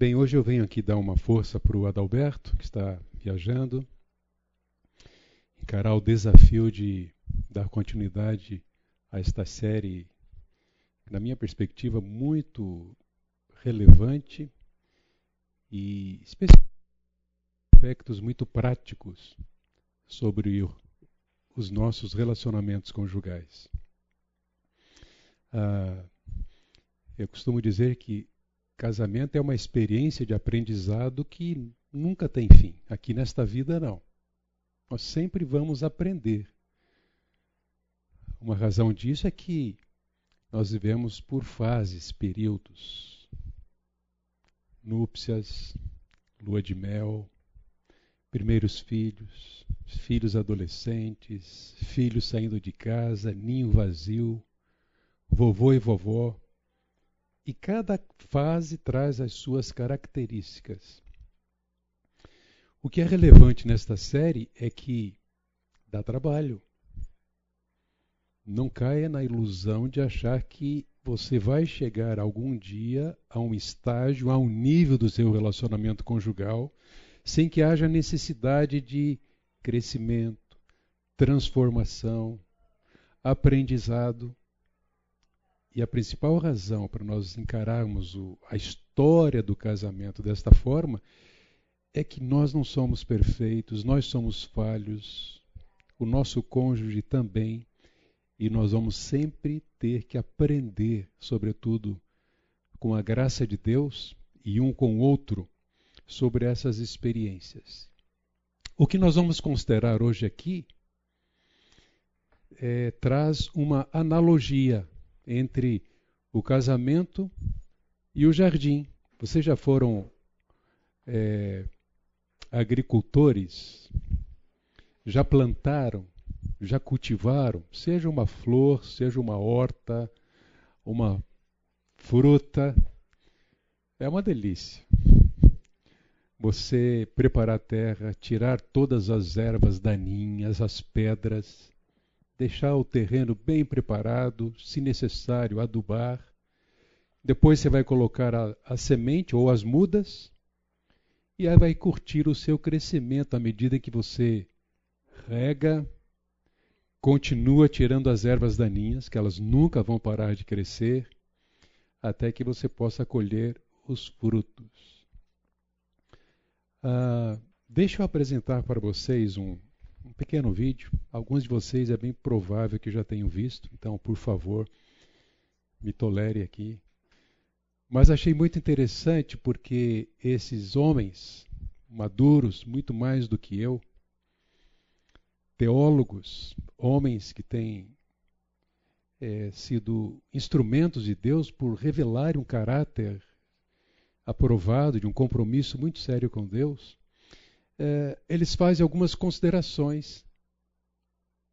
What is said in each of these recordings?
Bem, hoje eu venho aqui dar uma força para o Adalberto, que está viajando, encarar o desafio de dar continuidade a esta série, na minha perspectiva, muito relevante e aspectos muito práticos sobre os nossos relacionamentos conjugais. Ah, eu costumo dizer que Casamento é uma experiência de aprendizado que nunca tem fim. Aqui nesta vida, não. Nós sempre vamos aprender. Uma razão disso é que nós vivemos por fases, períodos. Núpcias, lua de mel, primeiros filhos, filhos adolescentes, filhos saindo de casa, ninho vazio, vovô e vovó e cada fase traz as suas características. O que é relevante nesta série é que dá trabalho. Não caia na ilusão de achar que você vai chegar algum dia a um estágio, a um nível do seu relacionamento conjugal, sem que haja necessidade de crescimento, transformação, aprendizado. E a principal razão para nós encararmos o, a história do casamento desta forma é que nós não somos perfeitos, nós somos falhos, o nosso cônjuge também, e nós vamos sempre ter que aprender, sobretudo com a graça de Deus e um com o outro, sobre essas experiências. O que nós vamos considerar hoje aqui é, traz uma analogia entre o casamento e o jardim. Vocês já foram é, agricultores? Já plantaram? Já cultivaram? Seja uma flor, seja uma horta, uma fruta. É uma delícia. Você preparar a terra, tirar todas as ervas daninhas, as pedras, deixar o terreno bem preparado, se necessário, adubar. Depois você vai colocar a, a semente ou as mudas e aí vai curtir o seu crescimento à medida que você rega, continua tirando as ervas daninhas, que elas nunca vão parar de crescer, até que você possa colher os frutos. Ah, deixa eu apresentar para vocês um, um pequeno vídeo. Alguns de vocês é bem provável que já tenham visto, então, por favor, me tolere aqui. Mas achei muito interessante porque esses homens maduros, muito mais do que eu, teólogos, homens que têm é, sido instrumentos de Deus por revelar um caráter aprovado, de um compromisso muito sério com Deus, é, eles fazem algumas considerações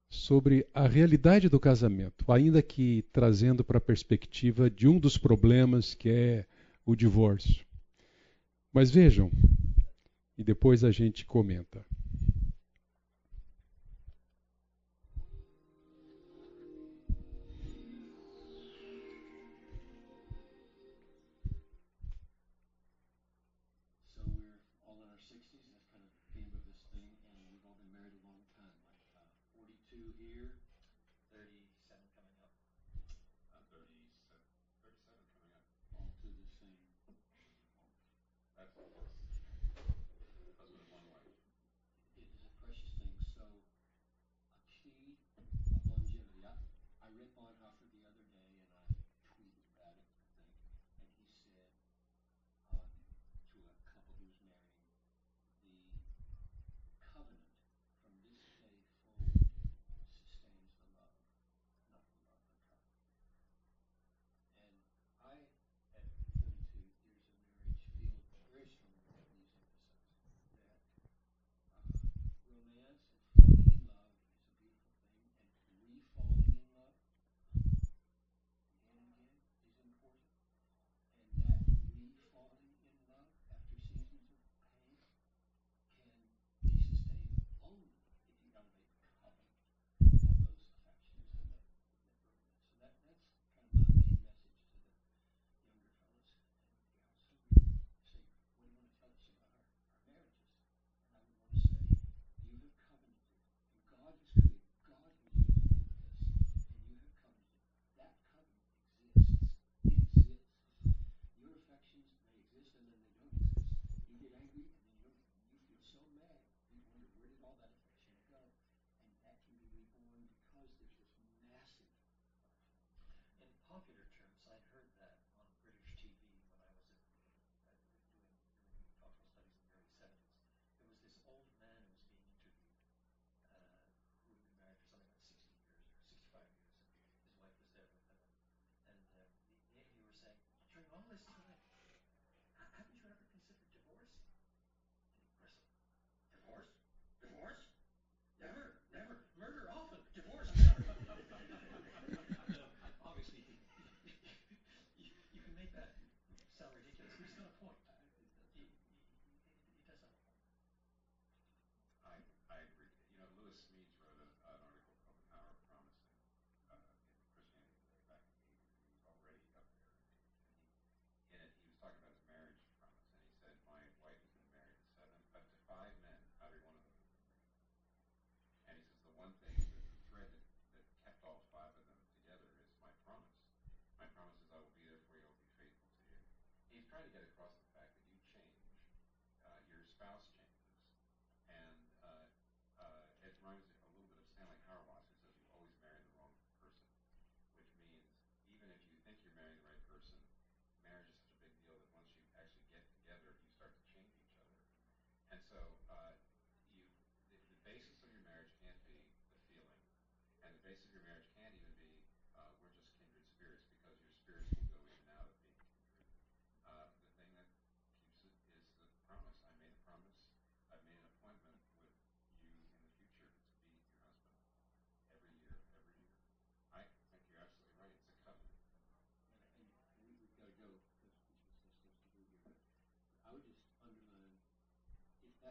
sobre a realidade do casamento, ainda que trazendo para a perspectiva de um dos problemas que é o divórcio. Mas vejam, e depois a gente comenta. this to get across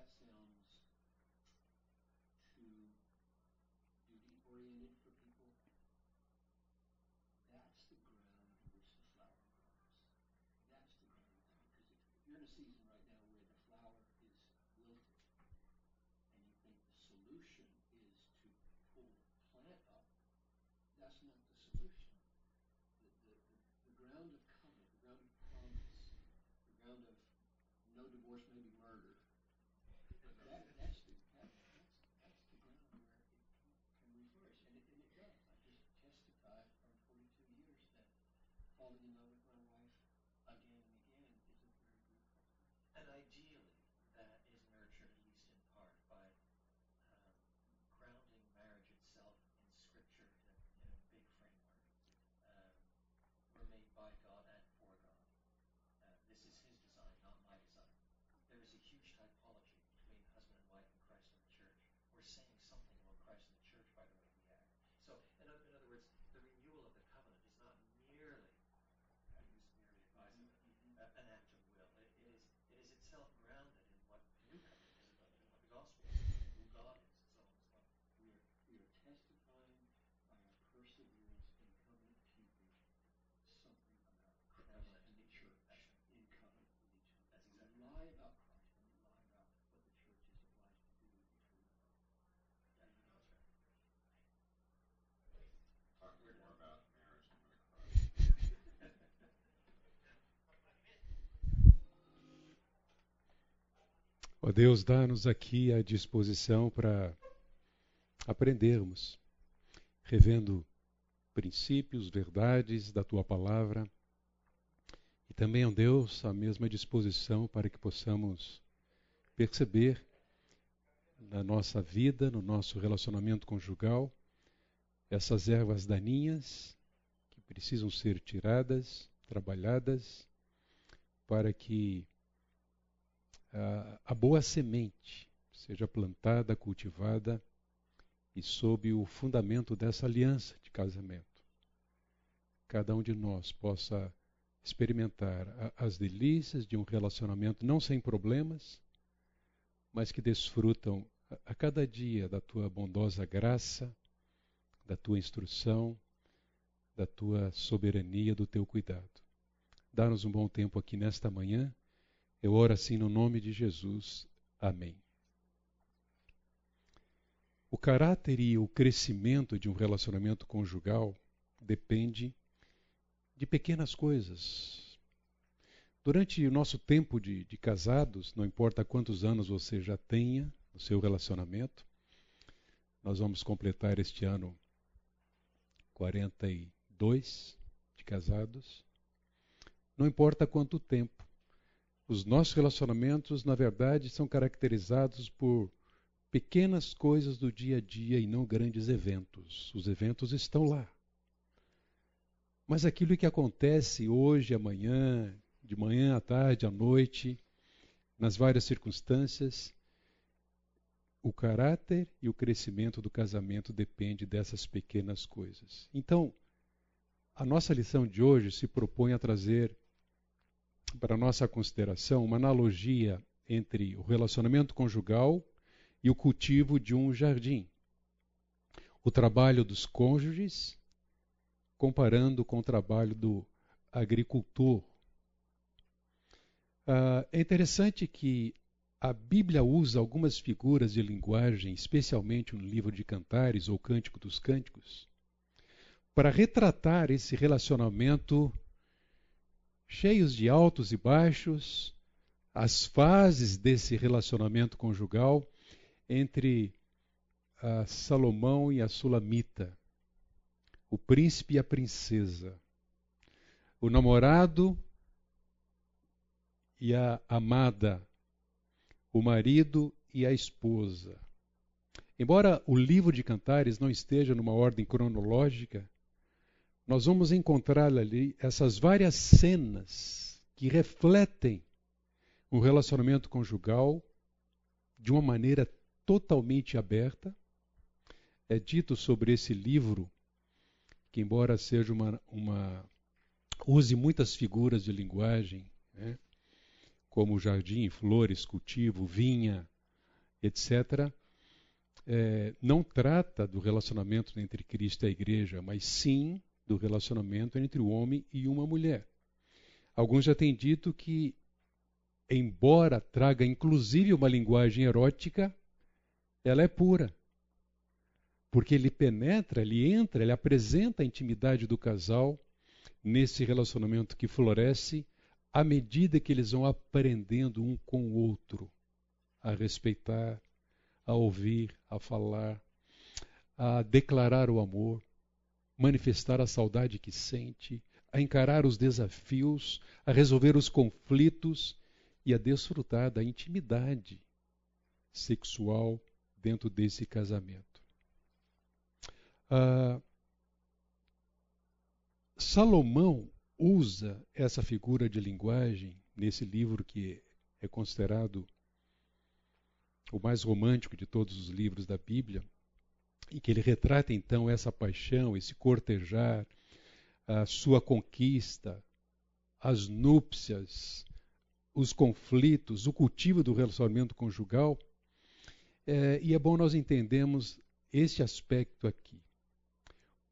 that sounds too duty oriented for people, that's the ground in which the flower grows. That's the ground. Because you're in a season right now where the flower is wilted and you think the solution is to pull the plant up, that's not the solution. The, the, the, the ground of covenant, the ground of promise, the ground of no divorce, maybe that, that's the that, that's that's the ground where it can, can we flourish, and it, and it does. I just testified from 42 years that falling in love with my wife again and again is a very beautiful thing. And ideally, that is nurtured at least in part by um, grounding marriage itself in Scripture in a, in a big framework. Um, we're made by God and for God. Uh, this is His design, not my design. There is a huge typology between husband and wife and Christ and the church. We're saying Ó Deus, dá-nos aqui a disposição para aprendermos, revendo princípios, verdades da tua palavra. E também, ó Deus, a mesma disposição para que possamos perceber na nossa vida, no nosso relacionamento conjugal, essas ervas daninhas que precisam ser tiradas, trabalhadas, para que a, a boa semente seja plantada, cultivada e sob o fundamento dessa aliança de casamento. Cada um de nós possa experimentar a, as delícias de um relacionamento não sem problemas, mas que desfrutam a, a cada dia da tua bondosa graça, da tua instrução, da tua soberania, do teu cuidado. Dá-nos um bom tempo aqui nesta manhã. Eu oro assim no nome de Jesus. Amém. O caráter e o crescimento de um relacionamento conjugal depende de pequenas coisas. Durante o nosso tempo de, de casados, não importa quantos anos você já tenha no seu relacionamento, nós vamos completar este ano 42 de casados. Não importa quanto tempo, os nossos relacionamentos, na verdade, são caracterizados por pequenas coisas do dia a dia e não grandes eventos. Os eventos estão lá. Mas aquilo que acontece hoje, amanhã, de manhã à tarde, à noite, nas várias circunstâncias, o caráter e o crescimento do casamento depende dessas pequenas coisas. Então, a nossa lição de hoje se propõe a trazer para nossa consideração uma analogia entre o relacionamento conjugal e o cultivo de um jardim. O trabalho dos cônjuges comparando com o trabalho do agricultor. Ah, é interessante que a Bíblia usa algumas figuras de linguagem, especialmente no livro de Cantares ou Cântico dos Cânticos, para retratar esse relacionamento cheios de altos e baixos, as fases desse relacionamento conjugal entre Salomão e a Sulamita, o príncipe e a princesa, o namorado e a amada, o marido e a esposa. Embora o livro de Cantares não esteja numa ordem cronológica, nós vamos encontrar ali essas várias cenas que refletem o relacionamento conjugal de uma maneira totalmente aberta. É dito sobre esse livro que, embora seja uma, uma use muitas figuras de linguagem, né, como jardim, flores, cultivo, vinha, etc., é, não trata do relacionamento entre Cristo e a igreja, mas sim do relacionamento entre o homem e uma mulher. Alguns já têm dito que, embora traga inclusive uma linguagem erótica, ela é pura. Porque ele penetra, ele entra, ele apresenta a intimidade do casal nesse relacionamento que floresce à medida que eles vão aprendendo um com o outro a respeitar, a ouvir, a falar, a declarar o amor, manifestar a saudade que sente, a encarar os desafios, a resolver os conflitos e a desfrutar da intimidade sexual dentro desse casamento. Ah, Salomão usa essa figura de linguagem nesse livro que é considerado o mais romântico de todos os livros da Bíblia, e que ele retrata então essa paixão, esse cortejar, a sua conquista, as núpcias, os conflitos, o cultivo do relacionamento conjugal. É, e é bom nós entendermos este aspecto aqui.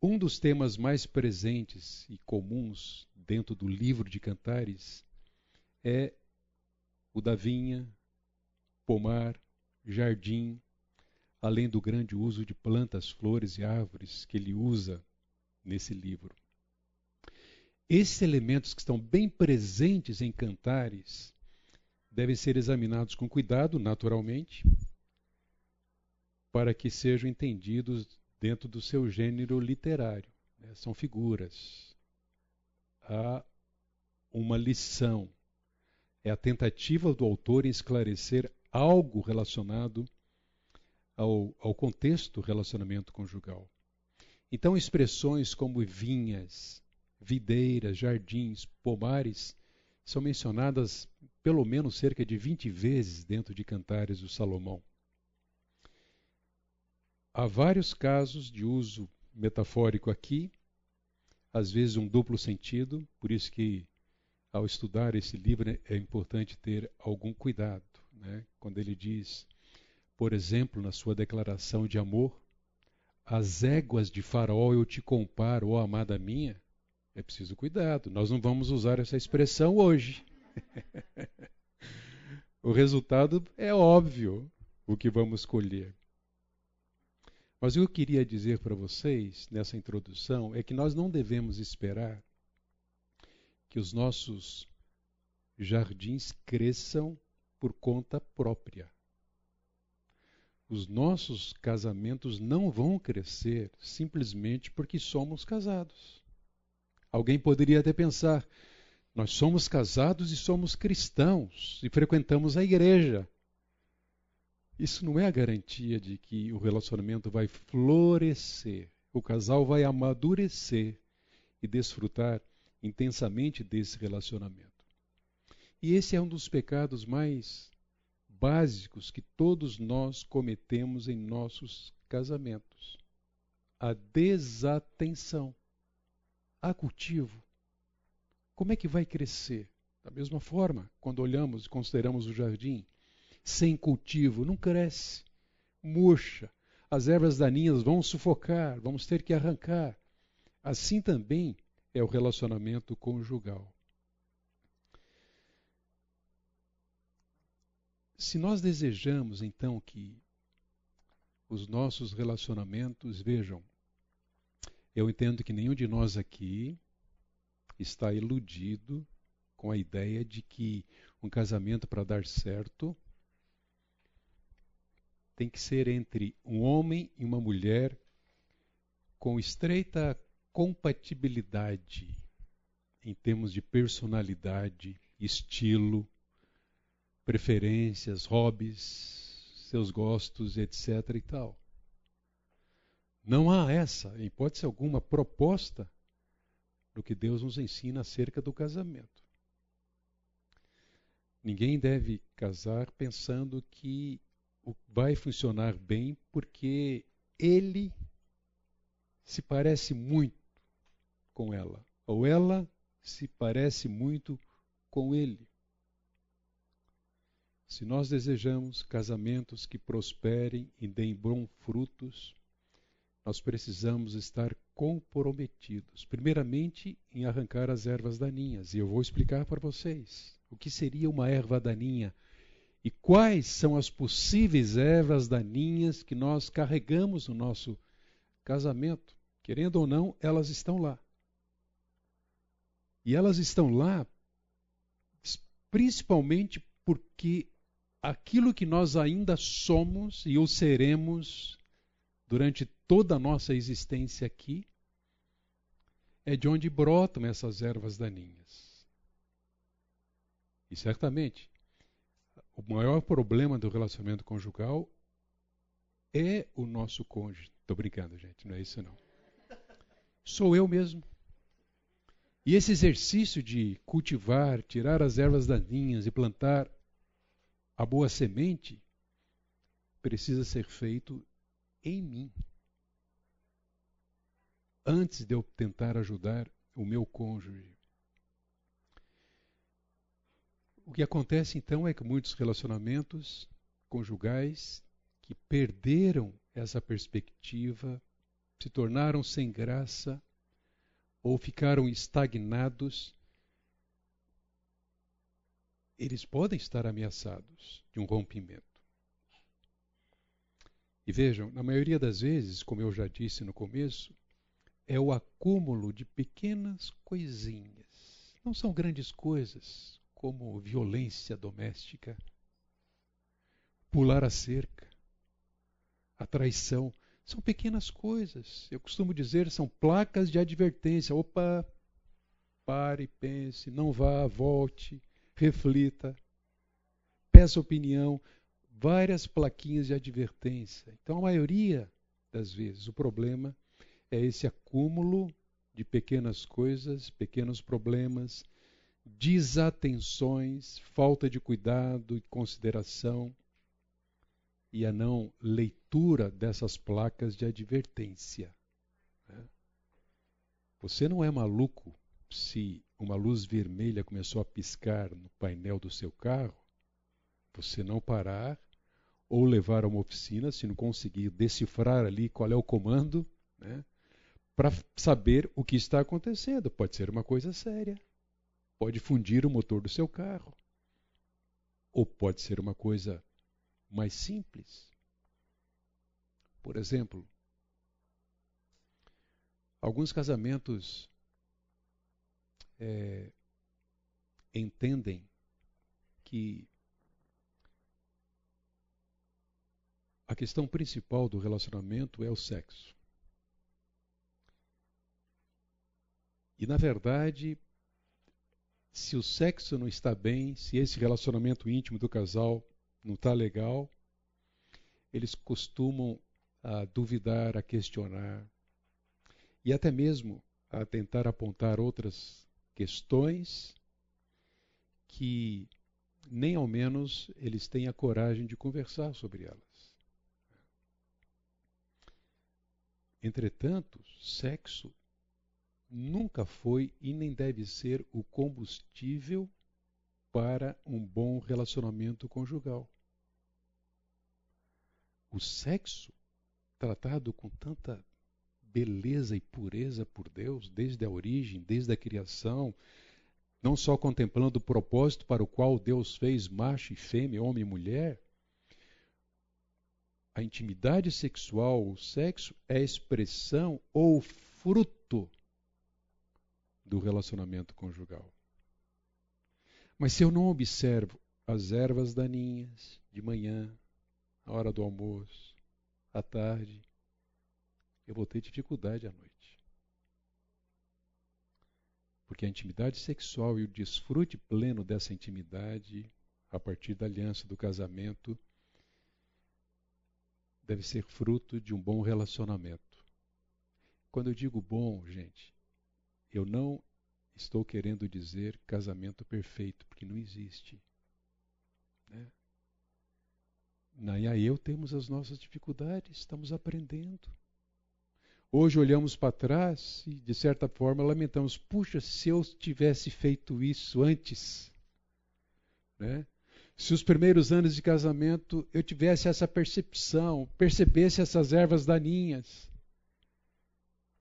Um dos temas mais presentes e comuns dentro do livro de Cantares é o da vinha, pomar, jardim, além do grande uso de plantas, flores e árvores que ele usa nesse livro. Esses elementos que estão bem presentes em Cantares devem ser examinados com cuidado, naturalmente, para que sejam entendidos dentro do seu gênero literário. Né? São figuras. Há uma lição. É a tentativa do autor em esclarecer algo relacionado ao, ao contexto relacionamento conjugal. Então, expressões como vinhas, videiras, jardins, pomares são mencionadas pelo menos cerca de 20 vezes dentro de Cantares do Salomão. Há vários casos de uso metafórico aqui, às vezes um duplo sentido, por isso que ao estudar esse livro é importante ter algum cuidado. Né? Quando ele diz por exemplo, na sua declaração de amor, as éguas de Faraó eu te comparo, ó amada minha, é preciso cuidado. Nós não vamos usar essa expressão hoje. o resultado é óbvio o que vamos colher. Mas o que eu queria dizer para vocês nessa introdução é que nós não devemos esperar que os nossos jardins cresçam por conta própria os nossos casamentos não vão crescer simplesmente porque somos casados. Alguém poderia até pensar: nós somos casados e somos cristãos e frequentamos a igreja. Isso não é a garantia de que o relacionamento vai florescer, o casal vai amadurecer e desfrutar intensamente desse relacionamento. E esse é um dos pecados mais básicos que todos nós cometemos em nossos casamentos. A desatenção. Há cultivo. Como é que vai crescer? Da mesma forma, quando olhamos e consideramos o jardim, sem cultivo, não cresce, murcha, as ervas daninhas vão sufocar, vamos ter que arrancar. Assim também é o relacionamento conjugal. Se nós desejamos, então, que os nossos relacionamentos, vejam, eu entendo que nenhum de nós aqui está iludido com a ideia de que um casamento para dar certo tem que ser entre um homem e uma mulher com estreita compatibilidade em termos de personalidade, estilo, preferências, hobbies, seus gostos, etc. e tal. Não há essa, em hipótese alguma, proposta do que Deus nos ensina acerca do casamento. Ninguém deve casar pensando que vai funcionar bem porque ele se parece muito com ela, ou ela se parece muito com ele. Se nós desejamos casamentos que prosperem e deem bons frutos, nós precisamos estar comprometidos, primeiramente em arrancar as ervas daninhas. E eu vou explicar para vocês o que seria uma erva daninha e quais são as possíveis ervas daninhas que nós carregamos no nosso casamento. Querendo ou não, elas estão lá. E elas estão lá principalmente porque aquilo que nós ainda somos e o seremos durante toda a nossa existência aqui é de onde brotam essas ervas daninhas. E certamente, o maior problema do relacionamento conjugal é o nosso cônjuge. Estou brincando, gente, não é isso não. Sou eu mesmo. E esse exercício de cultivar, tirar as ervas daninhas e plantar a boa semente precisa ser feito em mim. Antes de eu tentar ajudar o meu cônjuge. O que acontece então é que muitos relacionamentos conjugais que perderam essa perspectiva se tornaram sem graça ou ficaram estagnados, eles podem estar ameaçados de um rompimento. E vejam, na maioria das vezes, como eu já disse no começo, é o acúmulo de pequenas coisinhas. Não são grandes coisas, como violência doméstica, pular a cerca, a traição. São pequenas coisas. Eu costumo dizer, são placas de advertência. Opa, pare, pense, não vá, volte, reflita, peça opinião. Várias plaquinhas de advertência. Então, a maioria das vezes, o problema é esse acúmulo de pequenas coisas, pequenos problemas, desatenções, falta de cuidado e consideração e a não leitura dessas placas de advertência. Né? Você não é maluco se uma luz vermelha começou a piscar no painel do seu carro, você não parar ou levar a uma oficina, se não conseguir decifrar ali qual é o comando, né, para saber o que está acontecendo. Pode ser uma coisa séria. Pode fundir o motor do seu carro. Ou pode ser uma coisa mais simples. Por exemplo, alguns casamentos é, entendem que a questão principal do relacionamento é o sexo. E, na verdade, se o sexo não está bem, se esse relacionamento íntimo do casal não está legal, eles costumam a duvidar, a questionar e até mesmo a tentar apontar outras questões que nem ao menos eles têm a coragem de conversar sobre elas. Entretanto, sexo nunca foi e nem deve ser o combustível para um bom relacionamento conjugal. O sexo, tratado com tanta beleza e pureza por Deus, desde a origem, desde a criação, não só contemplando o propósito para o qual Deus fez macho e fêmea, homem e mulher, a intimidade sexual, o sexo, é expressão ou fruto do relacionamento conjugal. Mas se eu não observo as ervas daninhas de manhã, na hora do almoço, à tarde, eu vou ter dificuldade à noite. Porque a intimidade sexual e o desfrute pleno dessa intimidade, a partir da aliança do casamento, deve ser fruto de um bom relacionamento. Quando eu digo bom, gente, eu não estou querendo dizer casamento perfeito, porque não existe. Né? Naya e eu temos as nossas dificuldades, estamos aprendendo. Hoje olhamos para trás e, de certa forma, lamentamos: puxa, se eu tivesse feito isso antes, né? se os primeiros anos de casamento eu tivesse essa percepção, percebesse essas ervas daninhas.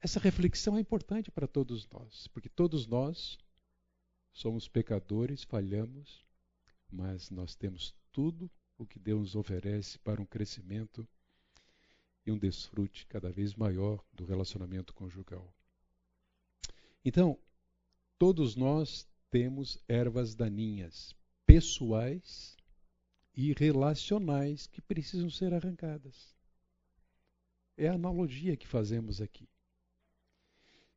Essa reflexão é importante para todos nós, porque todos nós somos pecadores, falhamos, mas nós temos tudo o que Deus nos oferece para um crescimento e um desfrute cada vez maior do relacionamento conjugal. Então, todos nós temos ervas daninhas, pessoais e relacionais, que precisam ser arrancadas. É a analogia que fazemos aqui.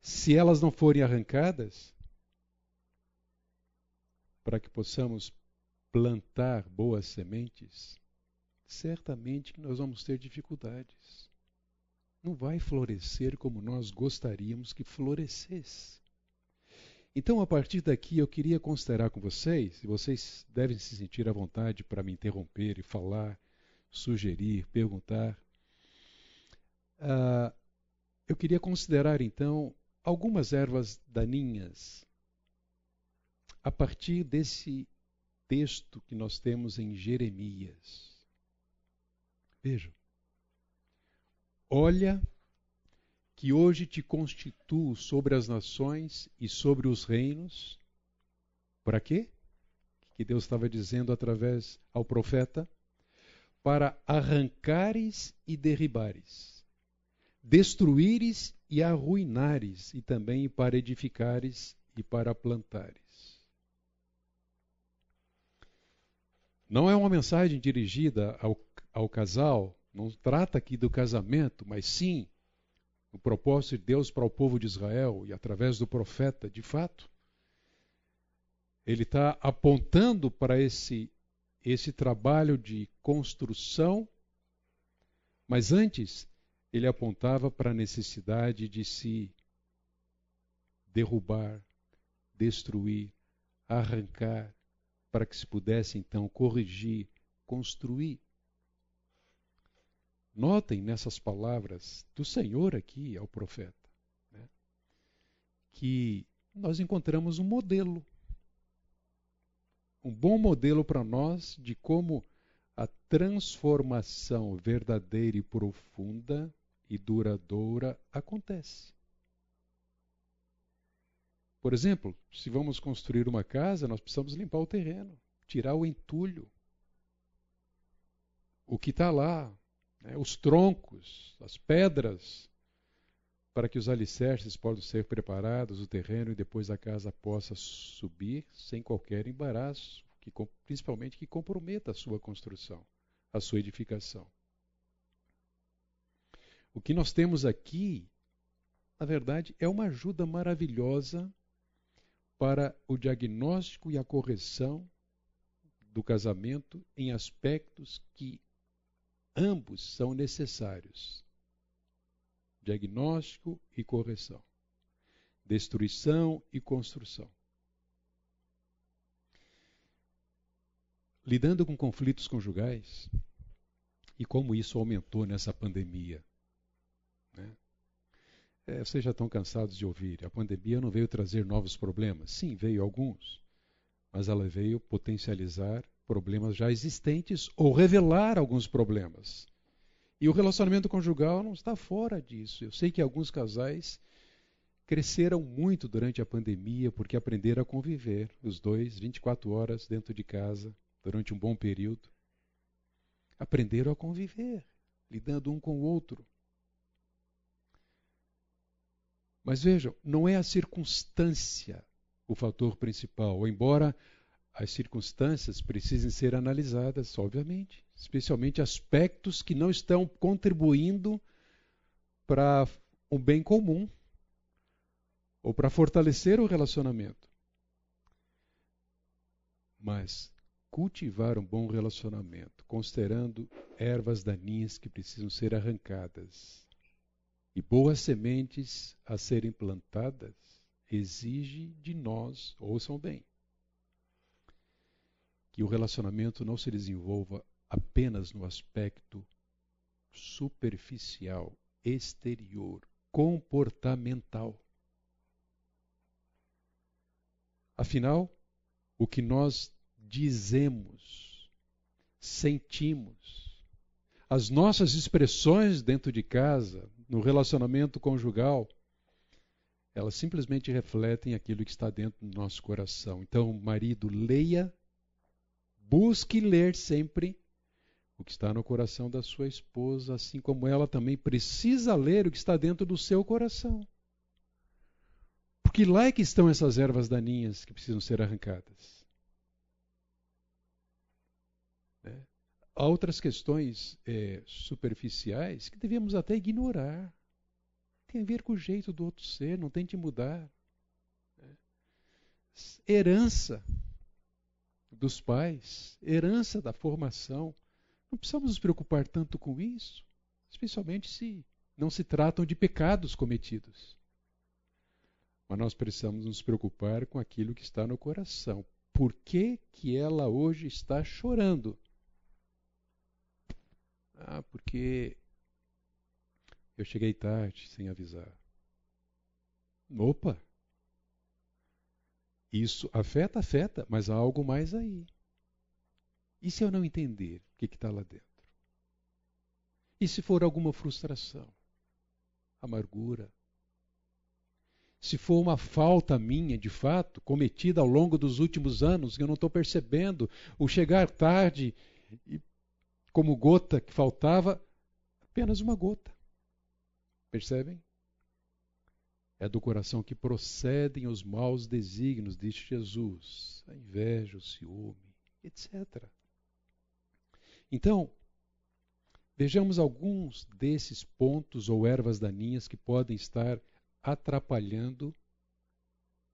Se elas não forem arrancadas, para que possamos plantar boas sementes, certamente nós vamos ter dificuldades. Não vai florescer como nós gostaríamos que florescesse. Então, a partir daqui, eu queria considerar com vocês, e vocês devem se sentir à vontade para me interromper e falar, sugerir, perguntar. Uh, eu queria considerar, então, algumas ervas daninhas a partir desse texto que nós temos em Jeremias. Vejam. Olha que hoje te constituo sobre as nações e sobre os reinos. Para quê? Que Deus estava dizendo através ao profeta? Para arrancares e derribares, destruíres e arruinares, e também para edificares e para plantares. Não é uma mensagem dirigida ao, ao casal, não trata aqui do casamento, mas sim o propósito de Deus para o povo de Israel e através do profeta, de fato. Ele está apontando para esse, esse trabalho de construção, mas antes ele apontava para a necessidade de se derrubar, destruir, arrancar, para que se pudesse então corrigir, construir. Notem nessas palavras do Senhor aqui ao profeta né, que nós encontramos um modelo, um bom modelo para nós de como a transformação verdadeira e profunda e duradoura acontece. Por exemplo, se vamos construir uma casa, nós precisamos limpar o terreno, tirar o entulho, o que está lá, né, os troncos, as pedras, para que os alicerces possam ser preparados, o terreno e depois a casa possa subir sem qualquer embaraço, que, principalmente que comprometa a sua construção, a sua edificação. O que nós temos aqui, na verdade, é uma ajuda maravilhosa para o diagnóstico e a correção do casamento em aspectos que ambos são necessários: diagnóstico e correção, destruição e construção. Lidando com conflitos conjugais e como isso aumentou nessa pandemia. É, vocês já estão cansados de ouvir. A pandemia não veio trazer novos problemas. Sim, veio alguns. Mas ela veio potencializar problemas já existentes ou revelar alguns problemas. E o relacionamento conjugal não está fora disso. Eu sei que alguns casais cresceram muito durante a pandemia porque aprenderam a conviver, os dois, 24 horas dentro de casa, durante um bom período. Aprenderam a conviver, lidando um com o outro. Mas vejam, não é a circunstância o fator principal, embora as circunstâncias precisem ser analisadas, obviamente, especialmente aspectos que não estão contribuindo para o bem comum ou para fortalecer o relacionamento. Mas cultivar um bom relacionamento, considerando ervas daninhas que precisam ser arrancadas e boas sementes a serem plantadas, exige de nós, ouçam bem, que o relacionamento não se desenvolva apenas no aspecto superficial, exterior, comportamental. Afinal, o que nós dizemos, sentimos, as nossas expressões dentro de casa, no relacionamento conjugal, elas simplesmente refletem aquilo que está dentro do nosso coração. Então, marido, leia, busque ler sempre o que está no coração da sua esposa, assim como ela também precisa ler o que está dentro do seu coração. Porque lá é que estão essas ervas daninhas que precisam ser arrancadas. Há outras questões é, superficiais que devemos até ignorar tem a ver com o jeito do outro ser, não tente mudar. Né? Herança dos pais, herança da formação. Não precisamos nos preocupar tanto com isso, especialmente se não se tratam de pecados cometidos. Mas nós precisamos nos preocupar com aquilo que está no coração. Por que, que ela hoje está chorando? Ah, porque eu cheguei tarde, sem avisar. Opa! Isso afeta, afeta, mas há algo mais aí. E se eu não entender o que está lá dentro? E se for alguma frustração, amargura? Se for uma falta minha, de fato, cometida ao longo dos últimos anos, que eu não estou percebendo, o chegar tarde, e, como gota que faltava, apenas uma gota. Percebem? É do coração que procedem os maus desígnios, diz Jesus, a inveja, o ciúme, etc. Então, vejamos alguns desses pontos ou ervas daninhas que podem estar atrapalhando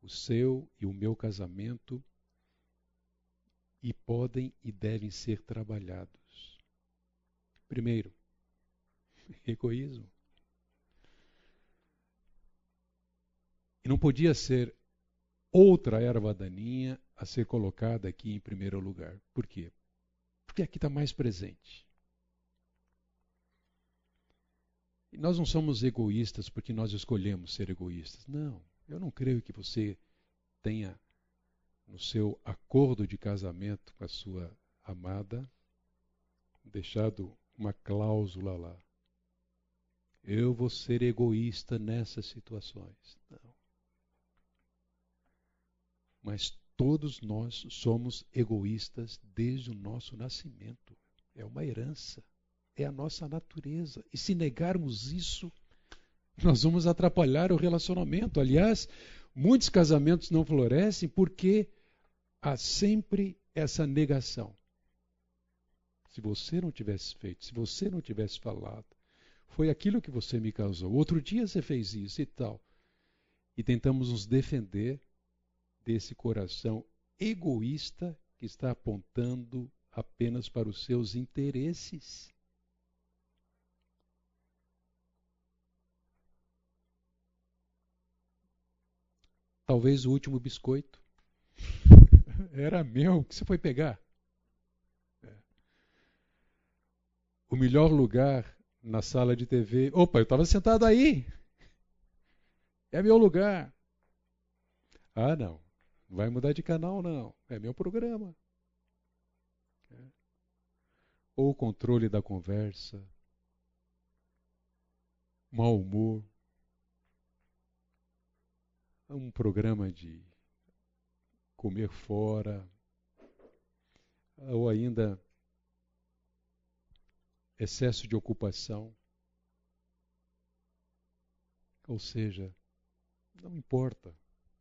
o seu e o meu casamento e podem e devem ser trabalhados. Primeiro, egoísmo. E não podia ser outra erva daninha a ser colocada aqui em primeiro lugar. Por quê? Porque aqui está mais presente. E nós não somos egoístas porque nós escolhemos ser egoístas. Não, eu não creio que você tenha no seu acordo de casamento com a sua amada deixado uma cláusula lá. Eu vou ser egoísta nessas situações. Não mas todos nós somos egoístas desde o nosso nascimento. É uma herança, é a nossa natureza. E se negarmos isso, nós vamos atrapalhar o relacionamento. Aliás, muitos casamentos não florescem porque há sempre essa negação. Se você não tivesse feito, se você não tivesse falado, foi aquilo que você me causou. Outro dia você fez isso e tal. E tentamos nos defender desse coração egoísta que está apontando apenas para os seus interesses. Talvez o último biscoito era meu, que você foi pegar. É. O melhor lugar na sala de TV. Opa, eu estava sentado aí. É meu lugar. Ah, não. Vai mudar de canal, não. É meu programa. É. Ou o controle da conversa, mau humor, um programa de comer fora, ou ainda excesso de ocupação. Ou seja, não importa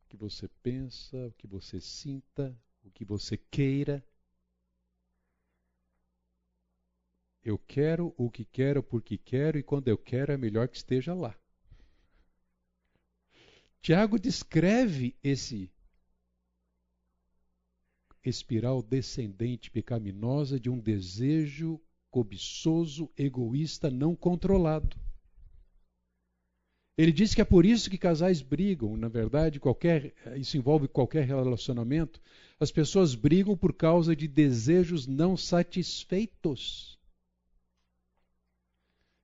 que você pensa, o que você sinta, o que você queira. Eu quero o que quero porque quero e quando eu quero é melhor que esteja lá. Tiago descreve esse espiral descendente pecaminosa de um desejo cobiçoso, egoísta, não controlado. Ele diz que é por isso que casais brigam. Na verdade, qualquer, isso envolve qualquer relacionamento. As pessoas brigam por causa de desejos não satisfeitos.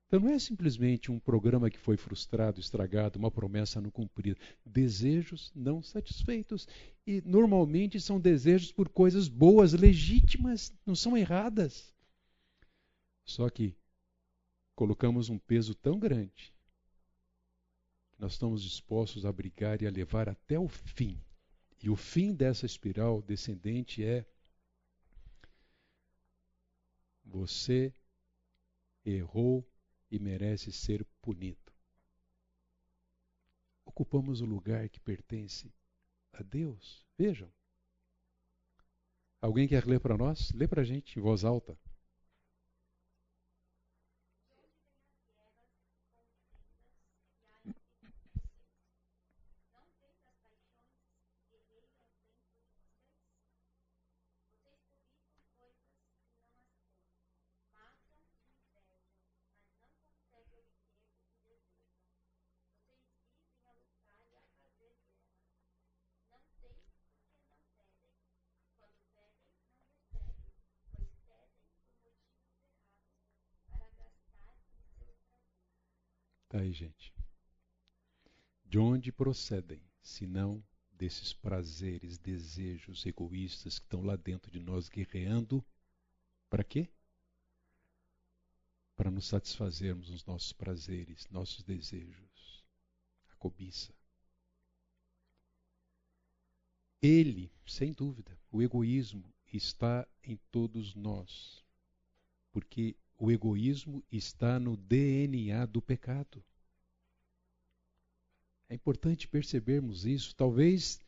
Então não é simplesmente um programa que foi frustrado, estragado, uma promessa não cumprida. Desejos não satisfeitos. E normalmente são desejos por coisas boas, legítimas, não são erradas. Só que colocamos um peso tão grande que nós estamos dispostos a brigar e a levar até o fim. E o fim dessa espiral descendente é você errou e merece ser punido. Ocupamos o lugar que pertence a Deus. Vejam. Alguém quer ler para nós? Lê para a gente em voz alta. Aí, gente. De onde procedem, se não desses prazeres, desejos egoístas que estão lá dentro de nós guerreando? Para quê? Para nos satisfazermos os nossos prazeres, nossos desejos, a cobiça. Ele, sem dúvida, o egoísmo está em todos nós, porque o egoísmo está no DNA do pecado. É importante percebermos isso. Talvez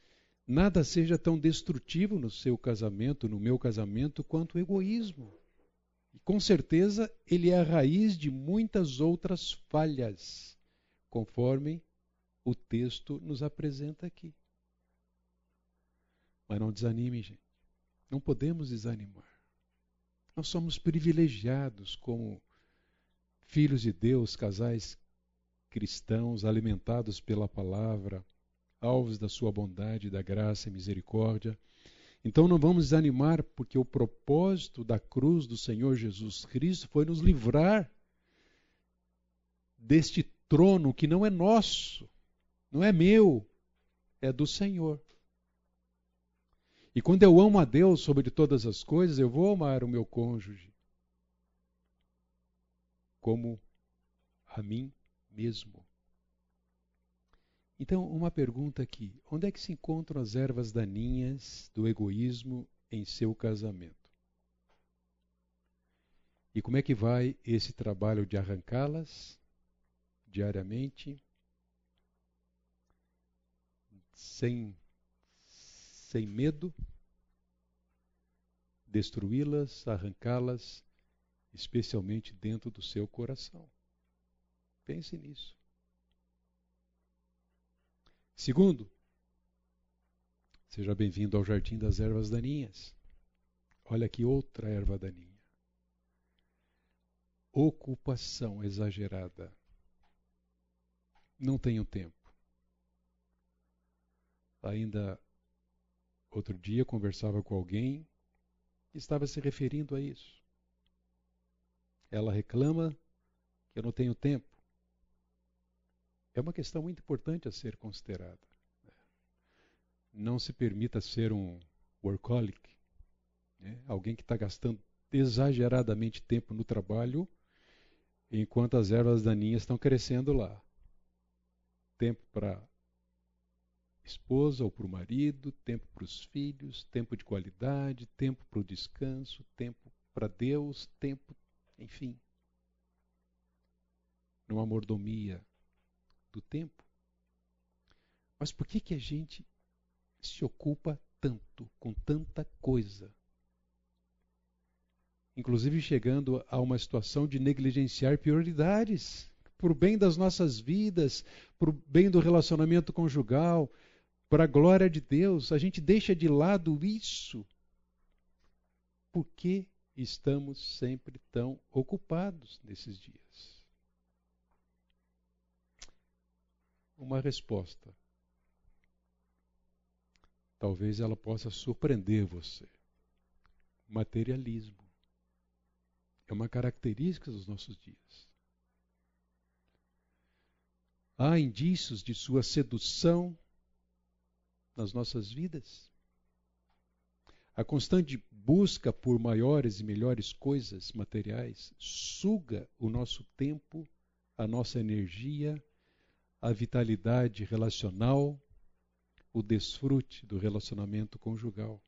nada seja tão destrutivo no seu casamento, no meu casamento, quanto o egoísmo. E com certeza ele é a raiz de muitas outras falhas, conforme o texto nos apresenta aqui. Mas não desanime, gente. Não podemos desanimar. Nós somos privilegiados como filhos de Deus, casais cristãos alimentados pela palavra, alvos da sua bondade, da graça e misericórdia. Então não vamos desanimar, porque o propósito da cruz do Senhor Jesus Cristo foi nos livrar deste trono que não é nosso, não é meu, é do Senhor. E quando eu amo a Deus sobre todas as coisas, eu vou amar o meu cônjuge como a mim mesmo. Então, uma pergunta aqui: onde é que se encontram as ervas daninhas do egoísmo em seu casamento? E como é que vai esse trabalho de arrancá-las diariamente, sem sem medo, destruí-las, arrancá-las, especialmente dentro do seu coração. Pense nisso. Segundo, seja bem-vindo ao Jardim das Ervas Daninhas. Olha aqui outra erva daninha. Ocupação exagerada. Não tenho tempo. Ainda Outro dia conversava com alguém que estava se referindo a isso. Ela reclama que eu não tenho tempo. É uma questão muito importante a ser considerada. Não se permita ser um workaholic, né? alguém que está gastando exageradamente tempo no trabalho, enquanto as ervas daninhas estão crescendo lá. Tempo para esposa ou para o marido, tempo para os filhos, tempo de qualidade, tempo para o descanso, tempo para Deus, tempo, enfim. Numa mordomia do tempo. Mas por que, que a gente se ocupa tanto, com tanta coisa. Inclusive chegando a uma situação de negligenciar prioridades, por bem das nossas vidas, por bem do relacionamento conjugal, para a glória de Deus, a gente deixa de lado isso. Por que estamos sempre tão ocupados nesses dias? Uma resposta. Talvez ela possa surpreender você. Materialismo. É uma característica dos nossos dias. Há indícios de sua sedução nas nossas vidas? A constante busca por maiores e melhores coisas materiais suga o nosso tempo, a nossa energia, a vitalidade relacional, o desfrute do relacionamento conjugal.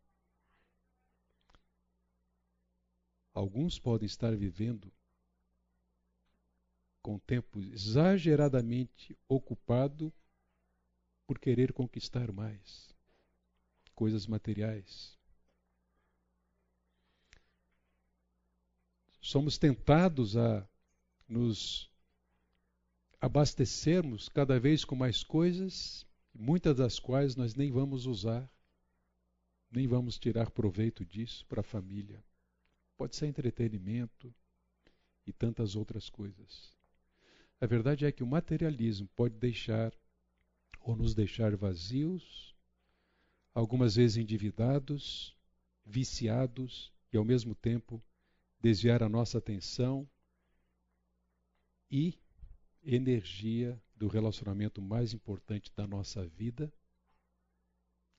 Alguns podem estar vivendo com tempo exageradamente ocupado por querer conquistar mais coisas materiais. Somos tentados a nos abastecermos cada vez com mais coisas, muitas das quais nós nem vamos usar, nem vamos tirar proveito disso para a família. Pode ser entretenimento e tantas outras coisas. A verdade é que o materialismo pode deixar ou nos deixar vazios, algumas vezes endividados, viciados e ao mesmo tempo desviar a nossa atenção e energia do relacionamento mais importante da nossa vida,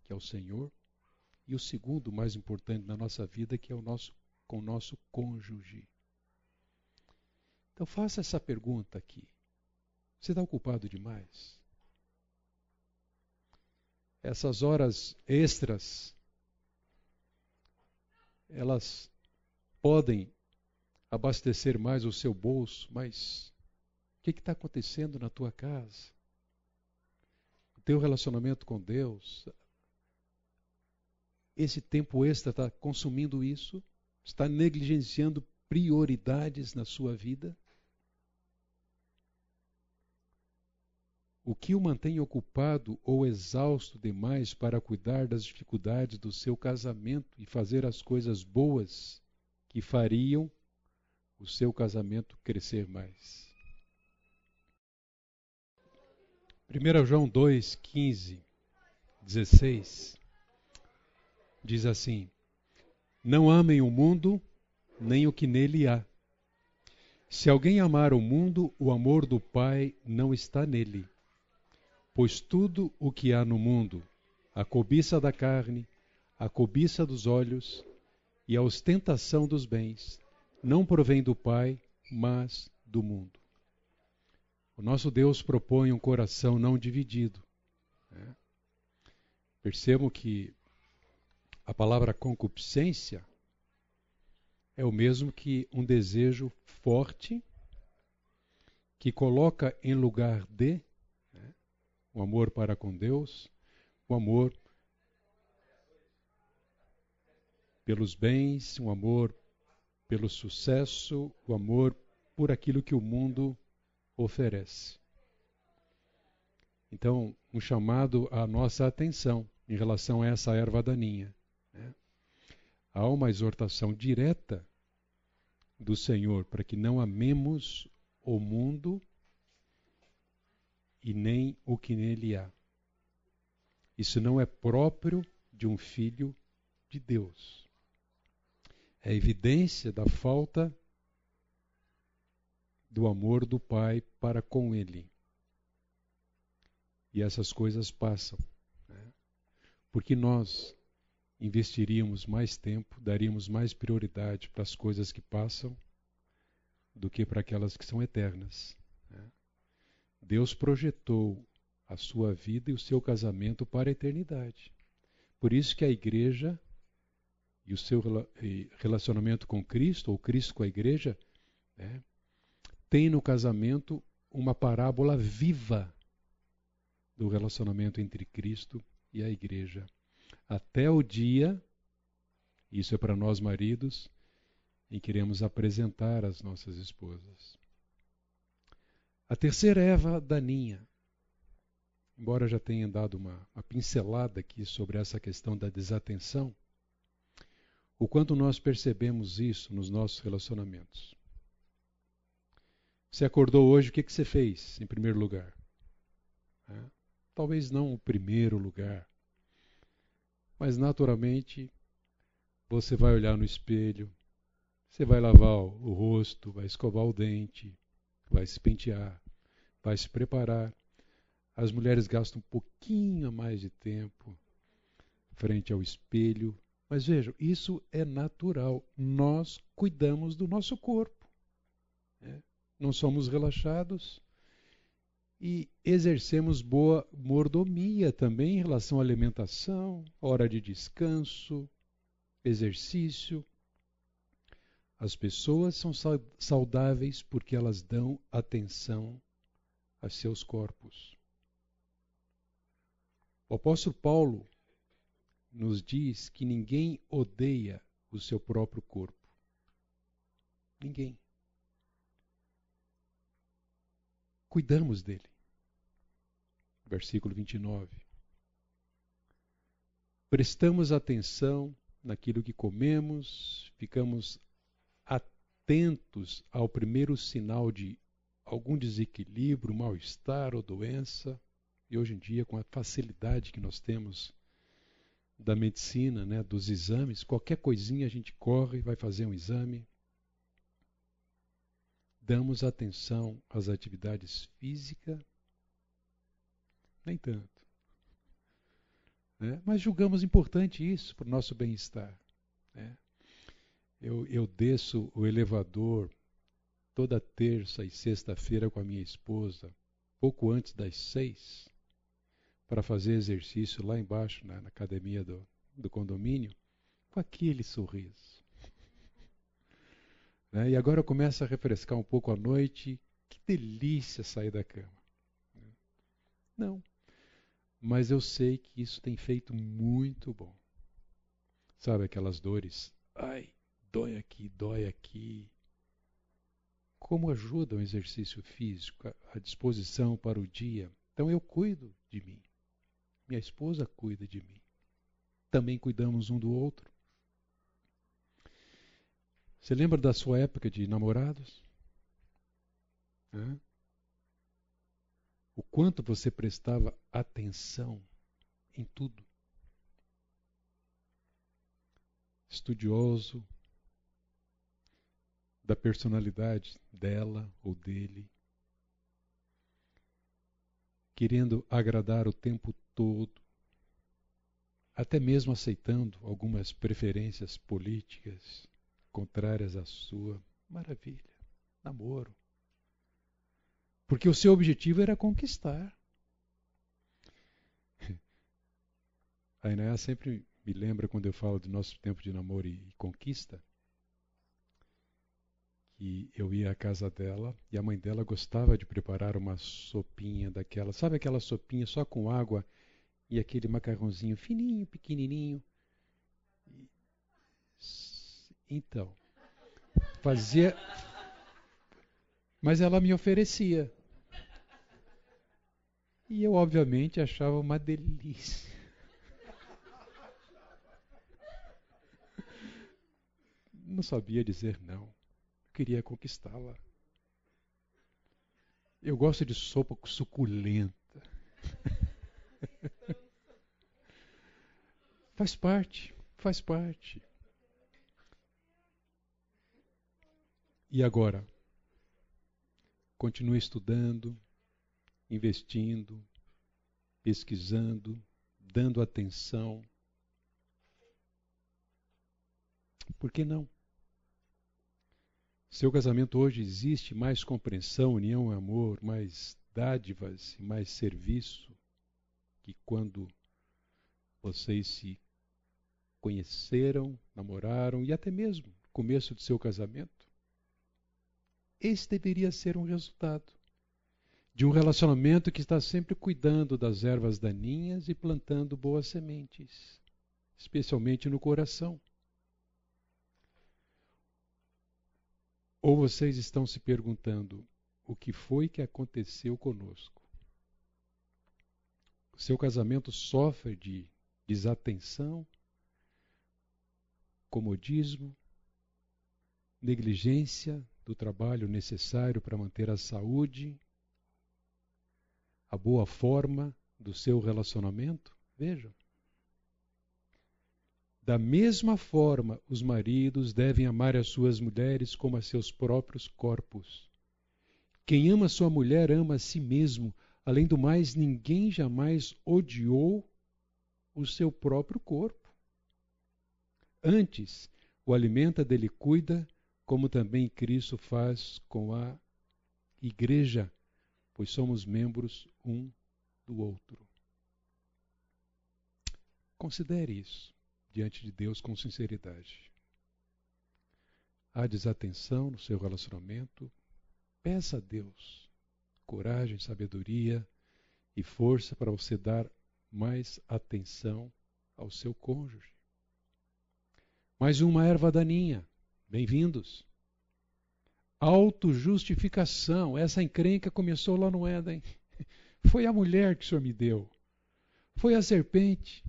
que é o Senhor, e o segundo mais importante da nossa vida, que é o nosso com o nosso cônjuge. Então faça essa pergunta aqui. Você está ocupado demais? essas horas extras, elas podem abastecer mais o seu bolso, mas o que está acontecendo na tua casa? O teu relacionamento com Deus? Esse tempo extra está consumindo isso? Está negligenciando prioridades na sua vida? O que o mantém ocupado ou exausto demais para cuidar das dificuldades do seu casamento e fazer as coisas boas que fariam o seu casamento crescer mais? 1 João 2, 15, 16 diz assim: Não amem o mundo, nem o que nele há. Se alguém amar o mundo, o amor do Pai não está nele. Pois tudo o que há no mundo, a cobiça da carne, a cobiça dos olhos e a ostentação dos bens, não provém do Pai, mas do mundo. O nosso Deus propõe um coração não dividido. Né? Que a palavra concupiscência é o mesmo que um desejo forte que coloca em lugar de o amor para com Deus, o amor pelos bens, o amor pelo sucesso, o amor por aquilo que o mundo oferece. Então, um chamado à nossa atenção em relação a essa erva daninha. Né? Há uma exortação direta do Senhor para que não amemos o mundo e nem o que nele há. Isso não é próprio de um filho de Deus. É evidência da falta do amor do Pai para com ele. E essas coisas passam. Né? Porque nós investiríamos mais tempo, daríamos mais prioridade para as coisas que passam do que para aquelas que são eternas. Deus projetou a sua vida e o seu casamento para a eternidade. Por isso que a igreja e o seu relacionamento com Cristo, ou Cristo com a igreja, né, tem no casamento uma parábola viva do relacionamento entre Cristo e a igreja. até o dia, isso é para nós maridos, em que queremos apresentar as nossas esposas. A terceira Eva daninha. Embora já tenha dado uma, uma pincelada aqui sobre essa questão da desatenção, o quanto nós percebemos isso nos nossos relacionamentos. Você acordou hoje, o que, que você fez em primeiro lugar? É, talvez não o primeiro lugar, mas naturalmente você vai olhar no espelho, você vai lavar o rosto, vai escovar o dente, vai se pentear, vai se preparar. As mulheres gastam um pouquinho mais de tempo frente ao espelho. Mas vejam, isso é natural. Nós cuidamos do nosso corpo. Né? Não somos relaxados e exercemos boa mordomia também em relação à alimentação, hora de descanso, exercício. As pessoas são saudáveis porque elas dão atenção a seus corpos. O apóstolo Paulo nos diz que ninguém odeia o seu próprio corpo. Ninguém. Cuidamos dele. Versículo 29. Prestamos atenção naquilo que comemos, ficamos atentos ao primeiro sinal de algum desequilíbrio, mal-estar ou doença. E hoje em dia, com a facilidade que nós temos da medicina, né, dos exames, qualquer coisinha a gente corre vai fazer um exame. Damos atenção às atividades físicas? Nem tanto. Né? Mas julgamos importante isso para o nosso bem-estar. Né? Eu, eu desço o elevador toda terça e sexta-feira com a minha esposa, pouco antes das seis, para fazer exercício lá embaixo, na, na academia do, do condomínio, com aquele sorriso. Né? E agora começa a refrescar um pouco a noite. Que delícia sair da cama. Não. Mas eu sei que isso tem feito muito bom. Sabe aquelas dores? Ai, dói aqui, dói aqui. Como ajuda o exercício físico, a disposição para o dia. Então eu cuido de mim. Minha esposa cuida de mim. Também cuidamos um do outro. Você lembra da sua época de namorados? Hã? O quanto você prestava atenção em tudo. Estudioso, da personalidade dela ou dele, querendo agradar o tempo todo, até mesmo aceitando algumas preferências políticas contrárias à sua. Maravilha, namoro. Porque o seu objetivo era conquistar. A Inaya sempre me lembra quando eu falo do nosso tempo de namoro e conquista, e eu ia à casa dela e a mãe dela gostava de preparar uma sopinha daquela, sabe aquela sopinha só com água e aquele macarrãozinho fininho, pequenininho. Então, fazia mas ela me oferecia. E eu obviamente achava uma delícia. Não sabia dizer não queria conquistá-la. Eu gosto de sopa suculenta. faz parte, faz parte. E agora? Continue estudando, investindo, pesquisando, dando atenção. Por que não? Seu casamento hoje existe mais compreensão, união, amor, mais dádivas e mais serviço que quando vocês se conheceram, namoraram e até mesmo no começo do seu casamento? Esse deveria ser um resultado de um relacionamento que está sempre cuidando das ervas daninhas e plantando boas sementes. especialmente no coração. Ou vocês estão se perguntando o que foi que aconteceu conosco? O seu casamento sofre de desatenção, comodismo, negligência do trabalho necessário para manter a saúde, a boa forma do seu relacionamento? Vejam. Da mesma forma, os maridos devem amar as suas mulheres como a seus próprios corpos. Quem ama sua mulher ama a si mesmo. Além do mais, ninguém jamais odiou o seu próprio corpo. Antes, o alimenta dele cuida, como também Cristo faz com a igreja, pois somos membros um do outro. Considere isso diante de Deus com sinceridade. Há desatenção no seu relacionamento? Peça a Deus coragem, sabedoria e força para você dar mais atenção ao seu cônjuge. Mais uma erva daninha. Bem-vindos. Autojustificação. Essa encrenca começou lá no Éden. Foi a mulher que o Senhor me deu. Foi a serpente.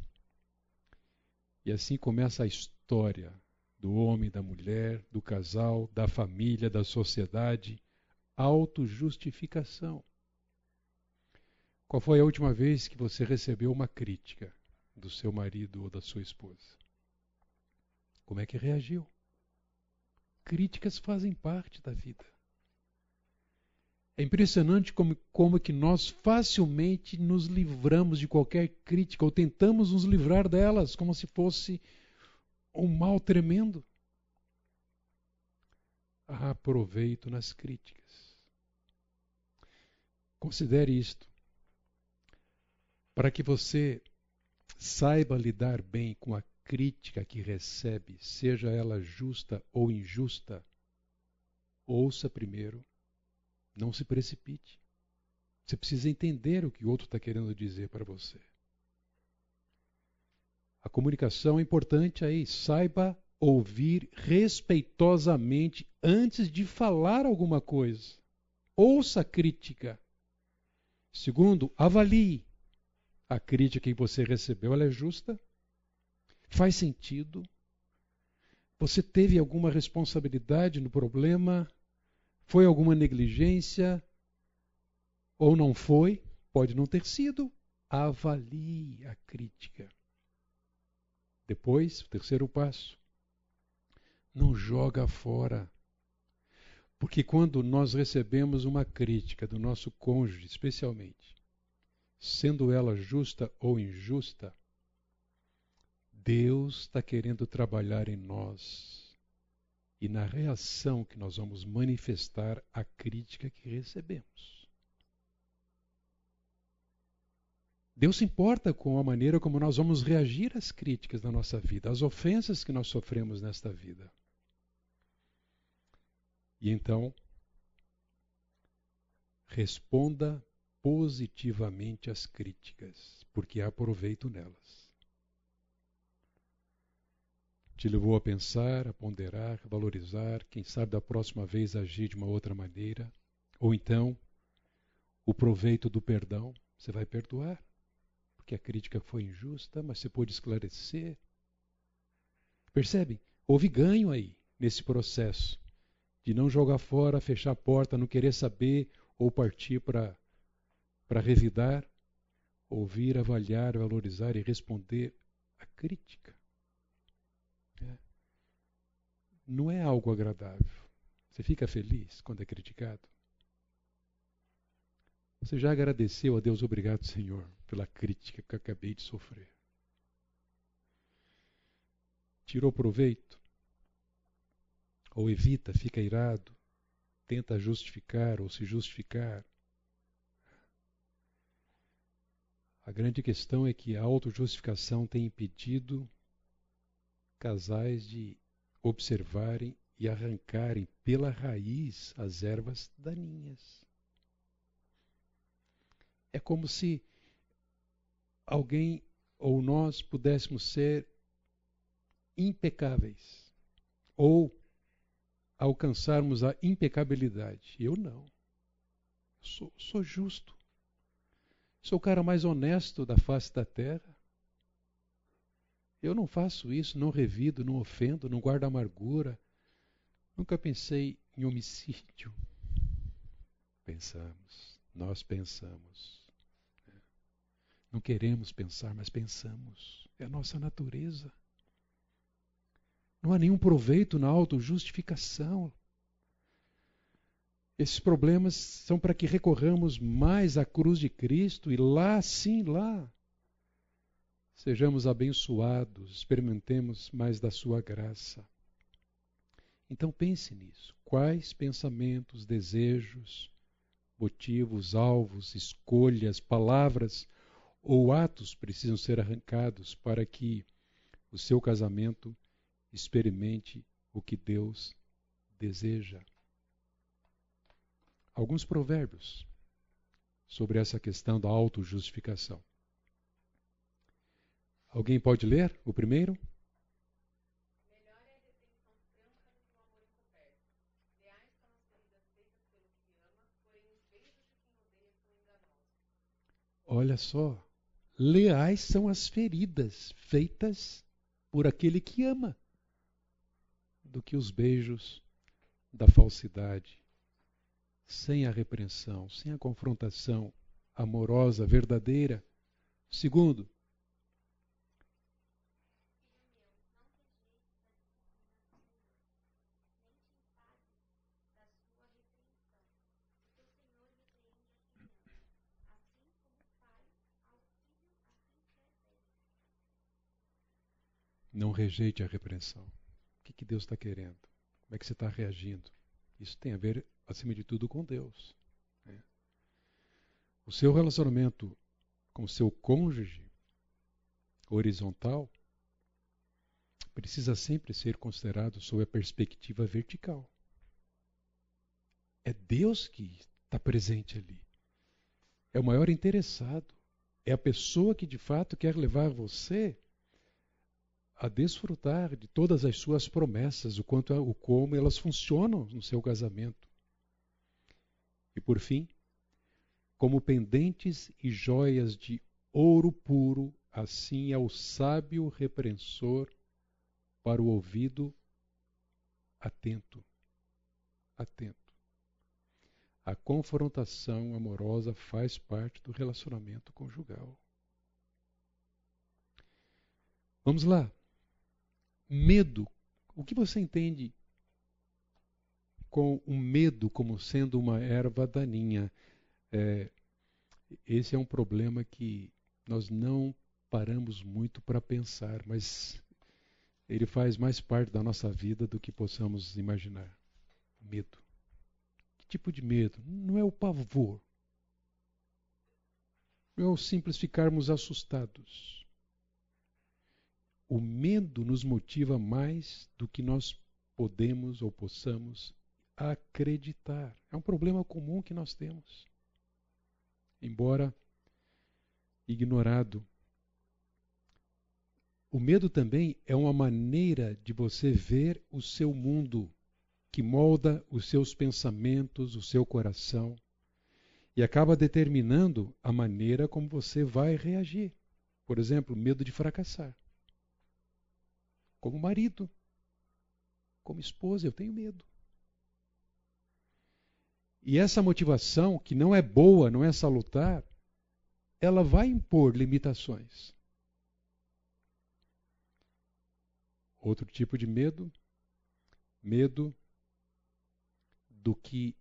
E assim começa a história do homem, da mulher, do casal, da família, da sociedade. Autojustificação. Qual foi a última vez que você recebeu uma crítica do seu marido ou da sua esposa? Como é que reagiu? Críticas fazem parte da vida. É impressionante como, como que nós facilmente nos livramos de qualquer crítica ou tentamos nos livrar delas como se fosse um mal tremendo. Há proveito nas críticas. Considere isto. Para que você saiba lidar bem com a crítica que recebe, seja ela justa ou injusta, ouça primeiro não se precipite. Você precisa entender o que o outro está querendo dizer para você. A comunicação é importante aí. Saiba ouvir respeitosamente antes de falar alguma coisa. Ouça a crítica. Segundo, avalie. A crítica que você recebeu, ela é justa? Faz sentido? Você teve alguma responsabilidade no problema? Foi alguma negligência? Ou não foi? Pode não ter sido. Avalie a crítica. Depois, o terceiro passo. Não joga fora. Porque quando nós recebemos uma crítica do nosso cônjuge, especialmente, sendo ela justa ou injusta, Deus está querendo trabalhar em nós e na reação que nós vamos manifestar à crítica que recebemos. Deus se importa com a maneira como nós vamos reagir às críticas da nossa vida, às ofensas que nós sofremos nesta vida. E então, responda positivamente às críticas, porque há proveito nelas te levou a pensar, a ponderar, a valorizar, quem sabe da próxima vez agir de uma outra maneira, ou então o proveito do perdão, você vai perdoar, porque a crítica foi injusta, mas você pôde esclarecer. Percebem? Houve ganho aí nesse processo de não jogar fora, fechar a porta, não querer saber ou partir para para revidar, ouvir, avaliar, valorizar e responder a crítica não é algo agradável. Você fica feliz quando é criticado? Você já agradeceu a Deus, obrigado, Senhor, pela crítica que acabei de sofrer? Tirou proveito? Ou evita, fica irado, tenta justificar ou se justificar? A grande questão é que a autojustificação tem impedido casais de observarem e arrancarem pela raiz as ervas daninhas. É como se alguém ou nós pudéssemos ser impecáveis ou alcançarmos a impecabilidade. Eu não. Sou, sou justo. Sou o cara mais honesto da face da terra. Eu não faço isso, não revido, não ofendo, não guardo amargura. Nunca pensei em homicídio. Pensamos, nós pensamos. Não queremos pensar, mas pensamos. É a nossa natureza. Não há nenhum proveito na autojustificação. Esses problemas são para que recorramos mais à cruz de Cristo e lá, sim, lá, sejamos abençoados, experimentemos mais da Sua graça. Então pense nisso. Quais pensamentos, desejos, motivos, alvos, escolhas, palavras ou atos precisam ser arrancados para que o seu casamento experimente o que Deus deseja. Alguns provérbios sobre essa questão da autojustificação. Alguém pode ler o primeiro? Olha só. Leais são as feridas feitas por aquele que ama do que os beijos da falsidade, sem a repreensão, sem a confrontação amorosa, verdadeira. Segundo, rejeite a repreensão. O que, que Deus está querendo? Como é que você está reagindo? Isso tem a ver, acima de tudo, com Deus. Né? O seu relacionamento com o seu cônjuge horizontal precisa sempre ser considerado sob a perspectiva vertical. É Deus que está presente ali. É o maior interessado. É a pessoa que de fato quer levar você a desfrutar de todas as suas promessas, o quanto o como elas funcionam no seu casamento. E por fim, como pendentes e joias de ouro puro, assim é o sábio repreensor para o ouvido atento. Atento. A confrontação amorosa faz parte do relacionamento conjugal. Vamos lá. Medo. O que você entende com o medo como sendo uma erva daninha? É, esse é um problema que nós não paramos muito para pensar, mas ele faz mais parte da nossa vida do que possamos imaginar. Medo. Que tipo de medo? Não é o pavor. Não é o simples ficarmos assustados o medo nos motiva mais do que nós podemos ou possamos acreditar. É um problema comum que nós temos. Embora ignorado. O medo também é uma maneira de você ver o seu mundo, que molda os seus pensamentos, o seu coração, e acaba determinando a maneira como você vai reagir. Por exemplo, medo de fracassar como marido, como esposa, eu tenho medo. E essa motivação, que não é boa, não é salutar, ela vai impor limitações. Outro tipo de medo, medo do que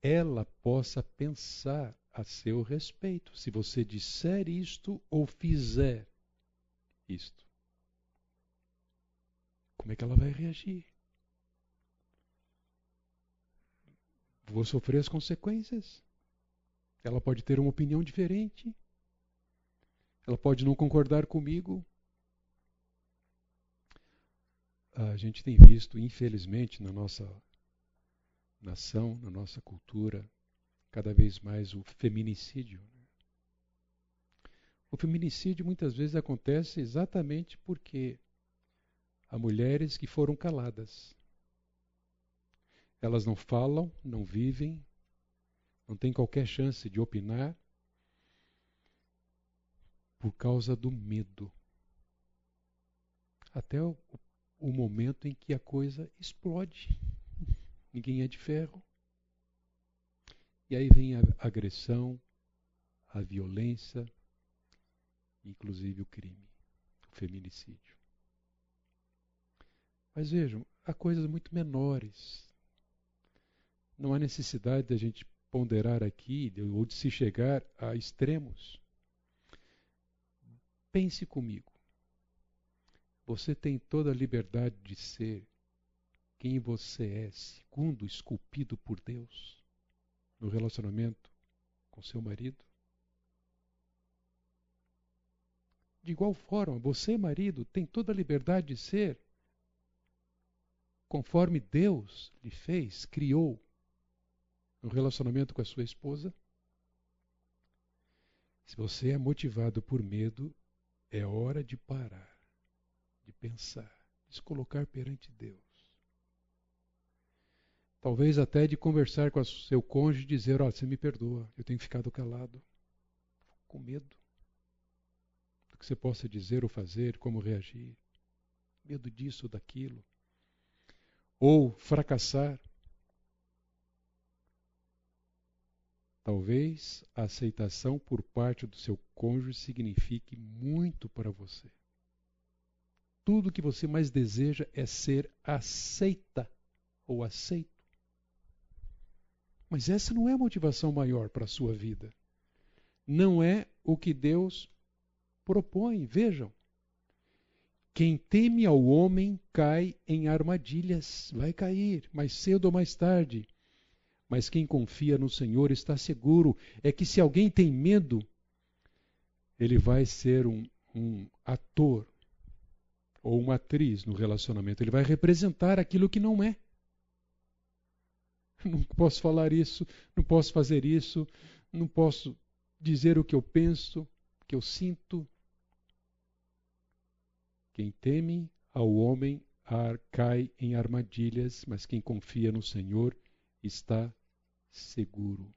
ela possa pensar a seu respeito, se você disser isto ou fizer isto como é que ela vai reagir? Vou sofrer as consequências. Ela pode ter uma opinião diferente. Ela pode não concordar comigo. A gente tem visto, infelizmente, na nossa nação, na nossa cultura, cada vez mais o feminicídio. Né? O feminicídio muitas vezes acontece exatamente porque a mulheres que foram caladas. Elas não falam, não vivem, não têm qualquer chance de opinar por causa do medo. Até o, o momento em que a coisa explode. Ninguém é de ferro. E aí vem a agressão, a violência, inclusive o crime, o feminicídio. Mas vejam, há coisas muito menores. Não há necessidade da gente ponderar aqui ou de se chegar a extremos. Pense comigo. Você tem toda a liberdade de ser quem você é, segundo esculpido por Deus no relacionamento com seu marido? De igual forma, você, marido, tem toda a liberdade de ser conforme Deus lhe fez, criou no relacionamento com a sua esposa? Se você é motivado por medo, é hora de parar, de pensar, de se colocar perante Deus. Talvez até de conversar com o seu cônjuge e dizer: oh, você me perdoa, eu tenho ficado calado, com medo do que você possa dizer ou fazer, como reagir, medo disso ou daquilo, ou fracassar. Talvez a aceitação por parte do seu cônjuge signifique muito para você. Tudo que você mais deseja é ser aceita ou aceito. Mas essa não é a motivação maior para a sua vida. Não é o que Deus propõe. Vejam. Quem teme ao homem cai em armadilhas. Vai cair, mais cedo ou mais tarde. Mas quem confia no Senhor está seguro. É que se alguém tem medo, ele vai ser um, um ator ou uma atriz no relacionamento. Ele vai representar aquilo que não é. não posso falar isso, não posso fazer isso, não posso dizer o que eu penso, o que eu sinto. Quem teme ao homem cai em armadilhas, mas quem confia no Senhor está seguro.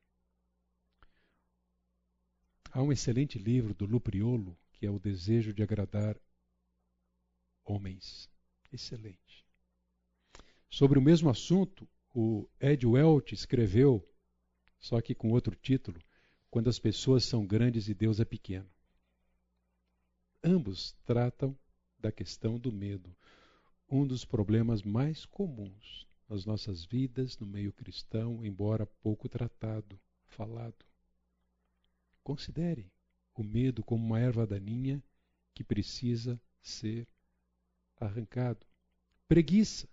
Há um excelente livro do Lupriolo, que é O Desejo de Agradar Homens. Excelente. Sobre o mesmo assunto, o Ed Welch escreveu, só que com outro título, Quando as pessoas são grandes e Deus é pequeno. Ambos tratam da questão do medo, um dos problemas mais comuns nas nossas vidas no meio cristão, embora pouco tratado, falado. Considere o medo como uma erva daninha que precisa ser arrancado. Preguiça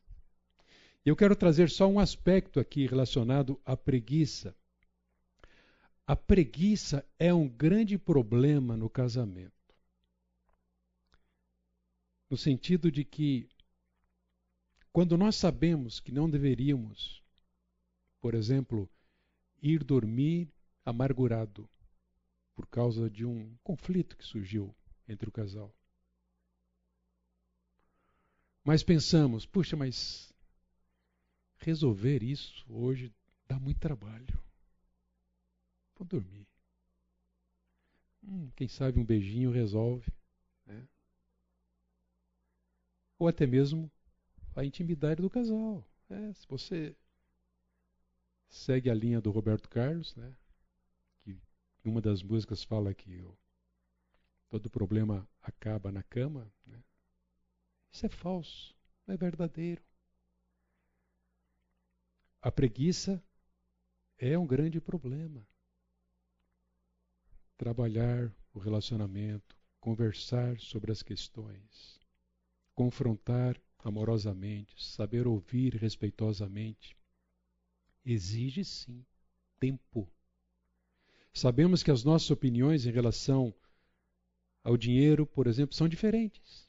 eu quero trazer só um aspecto aqui relacionado à preguiça. A preguiça é um grande problema no casamento. No sentido de que, quando nós sabemos que não deveríamos, por exemplo, ir dormir amargurado por causa de um conflito que surgiu entre o casal. Mas pensamos, puxa, mas resolver isso hoje dá muito trabalho. Vou dormir. Hum, quem sabe um beijinho resolve. Né? Ou até mesmo a intimidade do casal. É, se você segue a linha do Roberto Carlos, né, que uma das músicas fala que o, todo problema acaba na cama, né, isso é falso, não é verdadeiro. A preguiça é um grande problema. Trabalhar o relacionamento, conversar sobre as questões, confrontar amorosamente, saber ouvir respeitosamente, exige sim tempo. Sabemos que as nossas opiniões em relação ao dinheiro, por exemplo, são diferentes.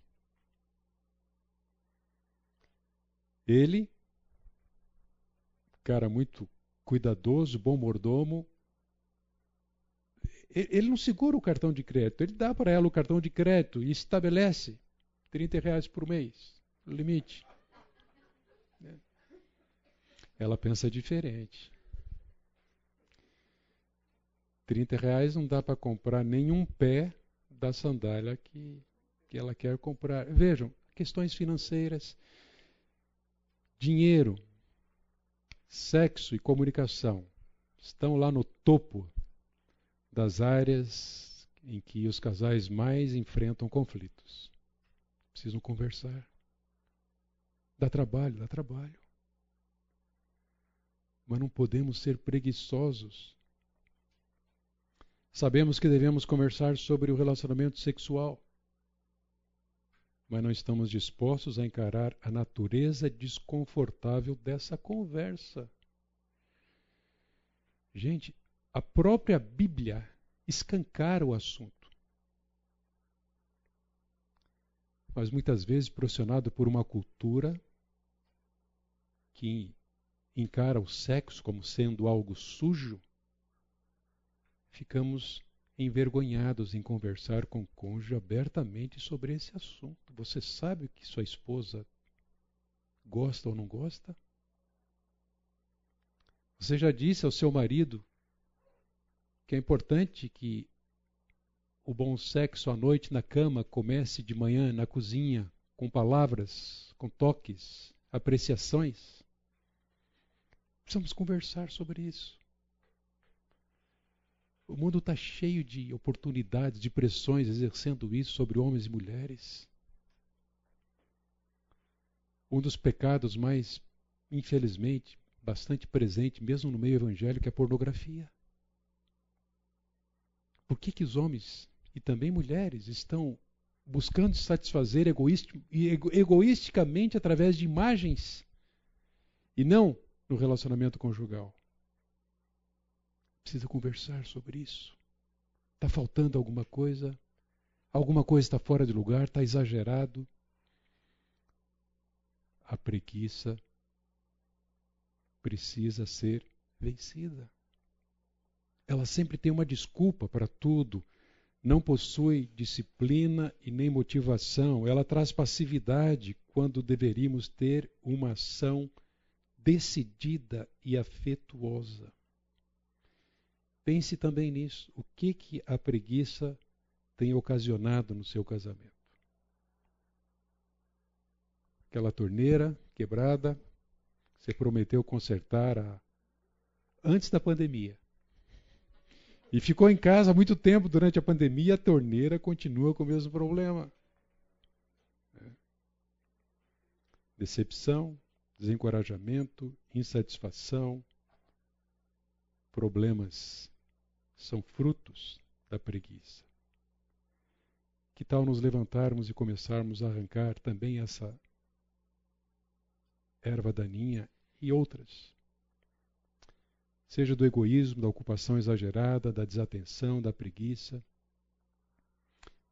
Ele cara muito cuidadoso, bom mordomo. Ele não segura o cartão de crédito, ele dá para ela o cartão de crédito e estabelece 30 reais por mês. limite. Ela pensa diferente. 30 reais não dá para comprar nenhum pé da sandália que, que ela quer comprar. Vejam, questões financeiras, dinheiro, sexo e comunicação estão lá no topo das áreas em que os casais mais enfrentam conflitos. Precisam conversar. Dá trabalho, dá trabalho. Mas não podemos ser preguiçosos Sabemos que devemos conversar sobre o relacionamento sexual, mas não estamos dispostos a encarar a natureza desconfortável dessa conversa. Gente, a própria Bíblia escancara o assunto. Mas muitas vezes pressionado por uma cultura que encara o sexo como sendo algo sujo, ficamos envergonhados em conversar com o cônjuge abertamente sobre esse assunto. Você sabe o que sua esposa gosta ou não gosta? Você já disse ao seu marido que é importante que o bom sexo à noite na cama comece de manhã na cozinha, com palavras, com toques, apreciações? Precisamos conversar sobre isso. O mundo está cheio de oportunidades, de pressões exercendo isso sobre homens e mulheres. Um dos pecados mais, infelizmente, bastante presente, mesmo no meio evangélico, é a pornografia. Por que, que os homens e também mulheres estão buscando se satisfazer egoisticamente através de imagens e não no relacionamento conjugal? Precisa conversar sobre isso. Está faltando alguma coisa? Alguma coisa está fora de lugar? Está exagerado? A preguiça precisa ser vencida. Ela sempre tem uma desculpa para tudo. Não possui disciplina e nem motivação. Ela traz passividade quando deveríamos ter uma ação decidida e afetuosa. Pense também nisso. O que, que a preguiça tem ocasionado no seu casamento? Aquela torneira quebrada, você prometeu consertar a... antes da pandemia. E ficou em casa muito tempo durante a pandemia, a torneira continua com o mesmo problema. É. Decepção, desencorajamento, insatisfação, problemas são frutos da preguiça. Que tal nos levantarmos e começarmos a arrancar também essa erva daninha e outras? Seja do egoísmo, da ocupação exagerada, da desatenção, da preguiça.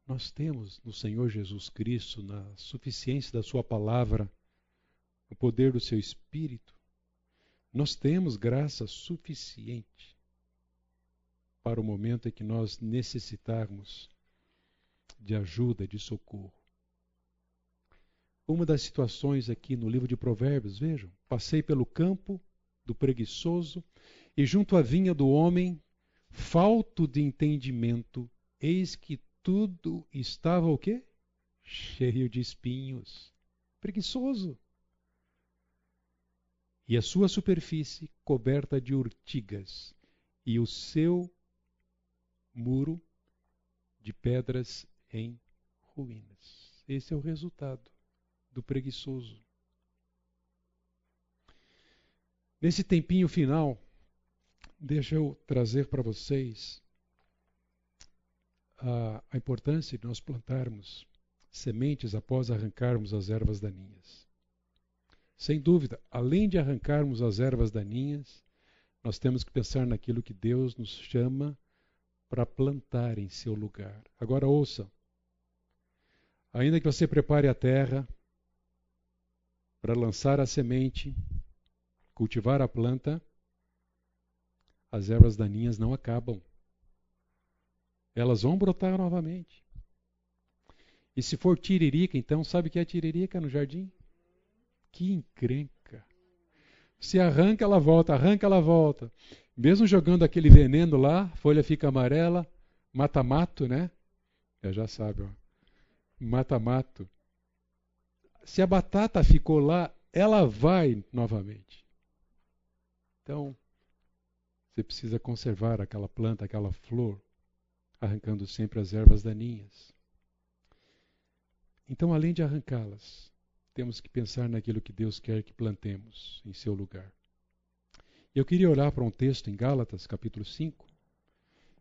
Nós temos no Senhor Jesus Cristo, na suficiência da Sua palavra, o poder do Seu Espírito, nós temos graça suficiente para o momento em que nós necessitarmos de ajuda, de socorro. Uma das situações aqui no livro de Provérbios, vejam, passei pelo campo do preguiçoso e junto à vinha do homem, falto de entendimento, eis que tudo estava o quê? Cheio de espinhos. Preguiçoso. E a sua superfície coberta de urtigas, e o seu muro de pedras em ruínas. Esse é o resultado do preguiçoso. Nesse tempinho final, deixa eu trazer para vocês a, a, importância de nós plantarmos sementes após arrancarmos as ervas daninhas. Sem dúvida, além de arrancarmos as ervas daninhas, nós temos que pensar naquilo que Deus nos chama para plantar em seu lugar. Agora ouça. Ainda que você prepare a terra para lançar a semente, cultivar a planta, as ervas daninhas não acabam. Elas vão brotar novamente. E se for tiririca, então, sabe o que é tiririca no jardim? Que encrenca. Se arranca, ela volta, arranca, ela volta. Mesmo jogando aquele veneno lá, a folha fica amarela, mata-mato, né? É, já sabe, ó. Mata-mato. Se a batata ficou lá, ela vai novamente. Então, você precisa conservar aquela planta, aquela flor, arrancando sempre as ervas daninhas. Então, além de arrancá-las, temos que pensar naquilo que Deus quer que plantemos em seu lugar. Eu queria olhar para um texto em Gálatas, capítulo 5,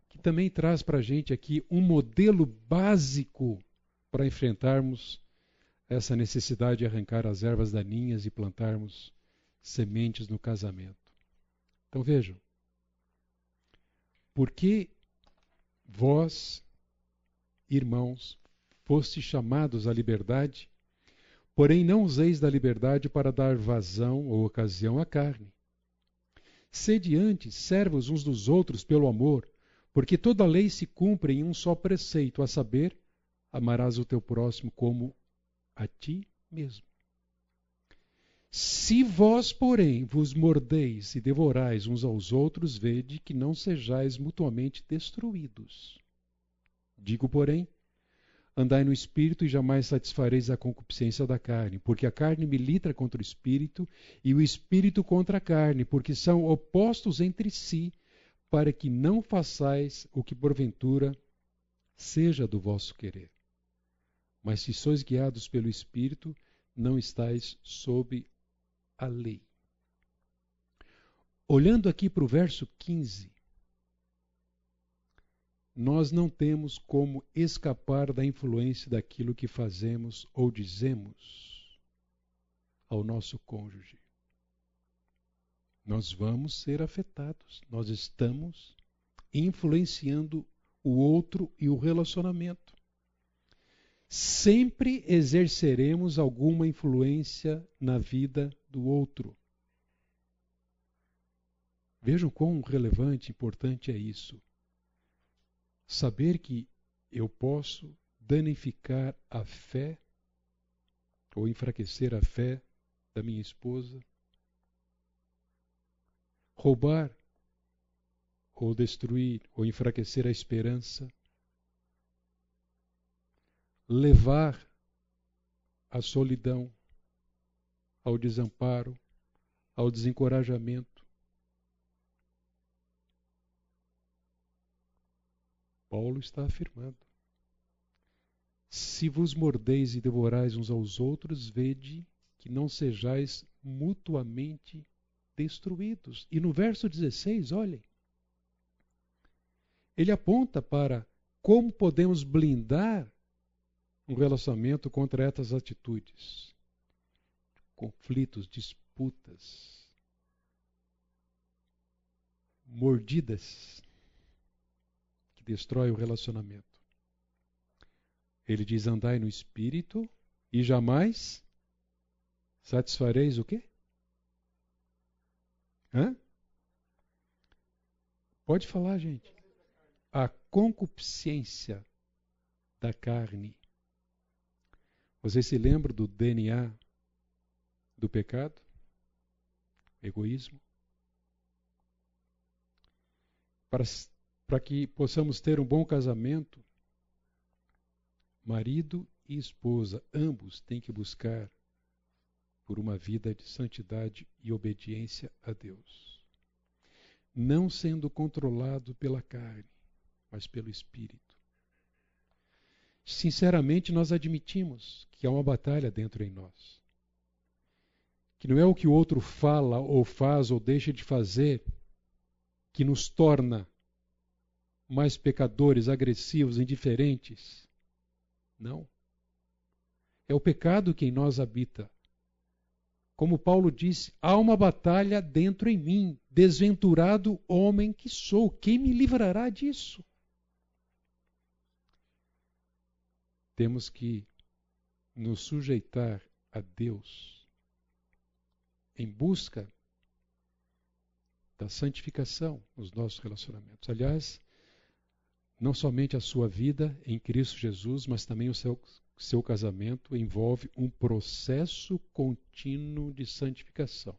que também traz para a gente aqui um modelo básico para enfrentarmos essa necessidade de arrancar as ervas daninhas e plantarmos sementes no casamento. Então vejam, porque vós, irmãos, fostes chamados à liberdade, porém não useis da liberdade para dar vazão ou ocasião à carne. Sede antes servos uns dos outros pelo amor, porque toda a lei se cumpre em um só preceito, a saber, amarás o teu próximo como a ti mesmo. Se vós, porém, vos mordeis e devorais uns aos outros, vede que não sejais mutuamente destruídos. Digo, porém, Andai no espírito e jamais satisfareis a concupiscência da carne, porque a carne milita contra o espírito e o espírito contra a carne, porque são opostos entre si, para que não façais o que porventura seja do vosso querer. Mas se sois guiados pelo espírito, não estáis sob a lei. Olhando aqui para o verso 15, nós não temos como escapar da influência daquilo que fazemos ou dizemos ao nosso cônjuge. Nós vamos ser afetados, nós estamos influenciando o outro e o relacionamento. Sempre exerceremos alguma influência na vida do outro. Vejam quão relevante e importante é isso saber que eu posso danificar a fé ou enfraquecer a fé da minha esposa, roubar ou destruir ou enfraquecer a esperança, levar à solidão, ao desamparo, ao desencorajamento, Paulo está afirmando. Se vos mordeis e devorais uns aos outros, vede que não sejais mutuamente destruídos. E no verso 16, olhem, ele aponta para como podemos blindar um relacionamento contra essas atitudes, conflitos, disputas, mordidas destrói o relacionamento. Ele diz: andai no espírito e jamais satisfareis o quê? Hã? Pode falar, gente. A concupiscência da carne. Você se lembra do DNA do pecado? Egoísmo. Para para que possamos ter um bom casamento, marido e esposa, ambos têm que buscar por uma vida de santidade e obediência a Deus. Não sendo controlado pela carne, mas pelo Espírito. Sinceramente, nós admitimos que há uma batalha dentro em nós. Que não é o que o outro fala ou faz ou deixa de fazer que nos torna mais pecadores, agressivos, indiferentes. Não. É o pecado que em nós habita. Como Paulo disse, há uma batalha dentro em mim. Desventurado homem que sou, quem me livrará disso? Temos que nos sujeitar a Deus em busca da santificação nos nossos relacionamentos. Aliás, não somente a sua vida em Cristo Jesus, mas também o seu, seu casamento envolve um processo contínuo de santificação,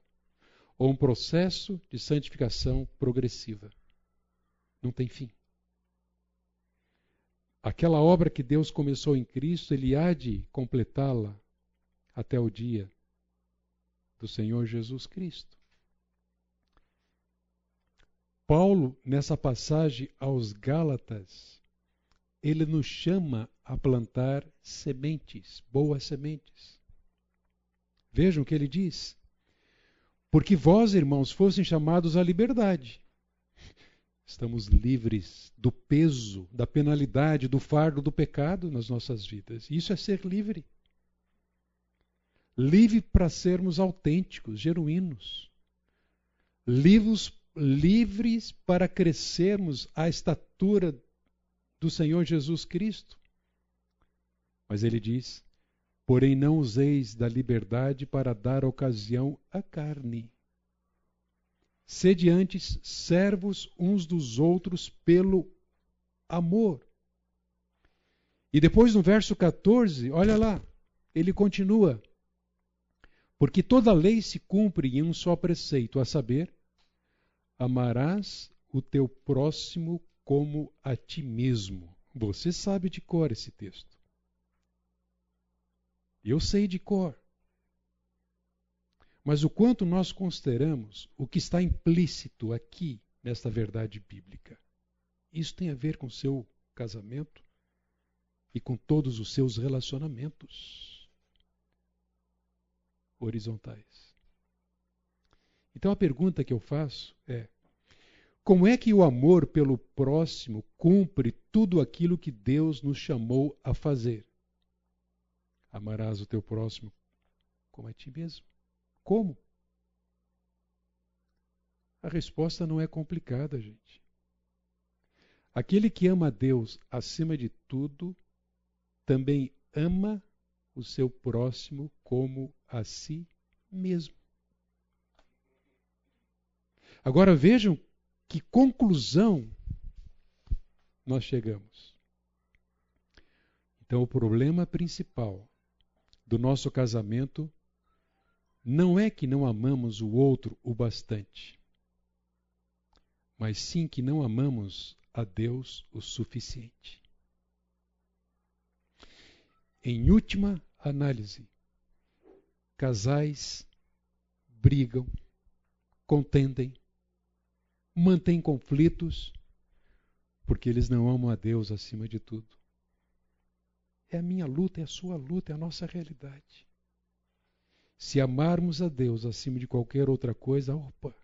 ou um processo de santificação progressiva. Não tem fim. Aquela obra que Deus começou em Cristo, Ele há de completá-la até o dia do Senhor Jesus Cristo. Paulo, nessa passagem aos Gálatas, ele nos chama a plantar sementes, boas sementes. Vejam o que ele diz. Porque vós, irmãos, fossem chamados à liberdade. Estamos livres do peso, da penalidade, do fardo do pecado nas nossas vidas. Isso é ser livre. Livre para sermos autênticos, genuínos. Livres livres para crescermos à estatura do Senhor Jesus Cristo. Mas ele diz: Porém, não useis da liberdade para dar ocasião à carne. Sede antes servos uns dos outros pelo amor. E depois no verso 14, olha lá, ele continua: Porque toda lei se cumpre em um só preceito, a saber, amarás o teu próximo como a ti mesmo. Você sabe de cor esse texto. Eu sei de cor. Mas o quanto nós consideramos o que está implícito aqui nesta verdade bíblica. Isso tem a ver com seu casamento e com todos os seus relacionamentos horizontais. Então a pergunta que eu faço é: como é que o amor pelo próximo cumpre tudo aquilo que Deus nos chamou a fazer? Amarás o teu próximo como a ti mesmo. Como? A resposta não é complicada, gente. Aquele que ama a Deus acima de tudo também ama o seu próximo como a si mesmo. Agora vejam que conclusão nós chegamos. Então, o problema principal do nosso casamento não é que não amamos o outro o bastante, mas sim que não amamos a Deus o suficiente. Em última análise, casais brigam, contendem, mantêm conflitos, porque eles não amam a Deus acima de tudo. É a minha luta, é a sua luta, é a nossa realidade. Se amarmos a Deus acima de qualquer outra coisa, opa,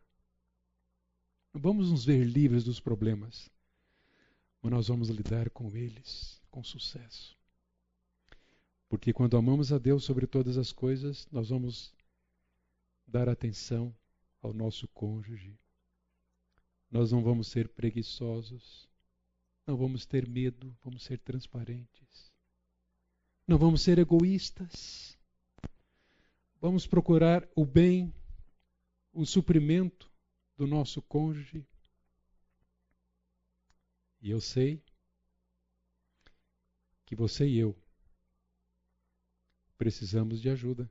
vamos nos ver livres dos problemas, mas nós vamos lidar com eles com sucesso. Porque quando amamos a Deus sobre todas as coisas, nós vamos dar atenção ao nosso cônjuge, nós não vamos ser preguiçosos, não vamos ter medo, vamos ser transparentes. Não vamos ser egoístas. Vamos procurar o bem, o suprimento do nosso cônjuge. E eu sei que você e eu precisamos de ajuda.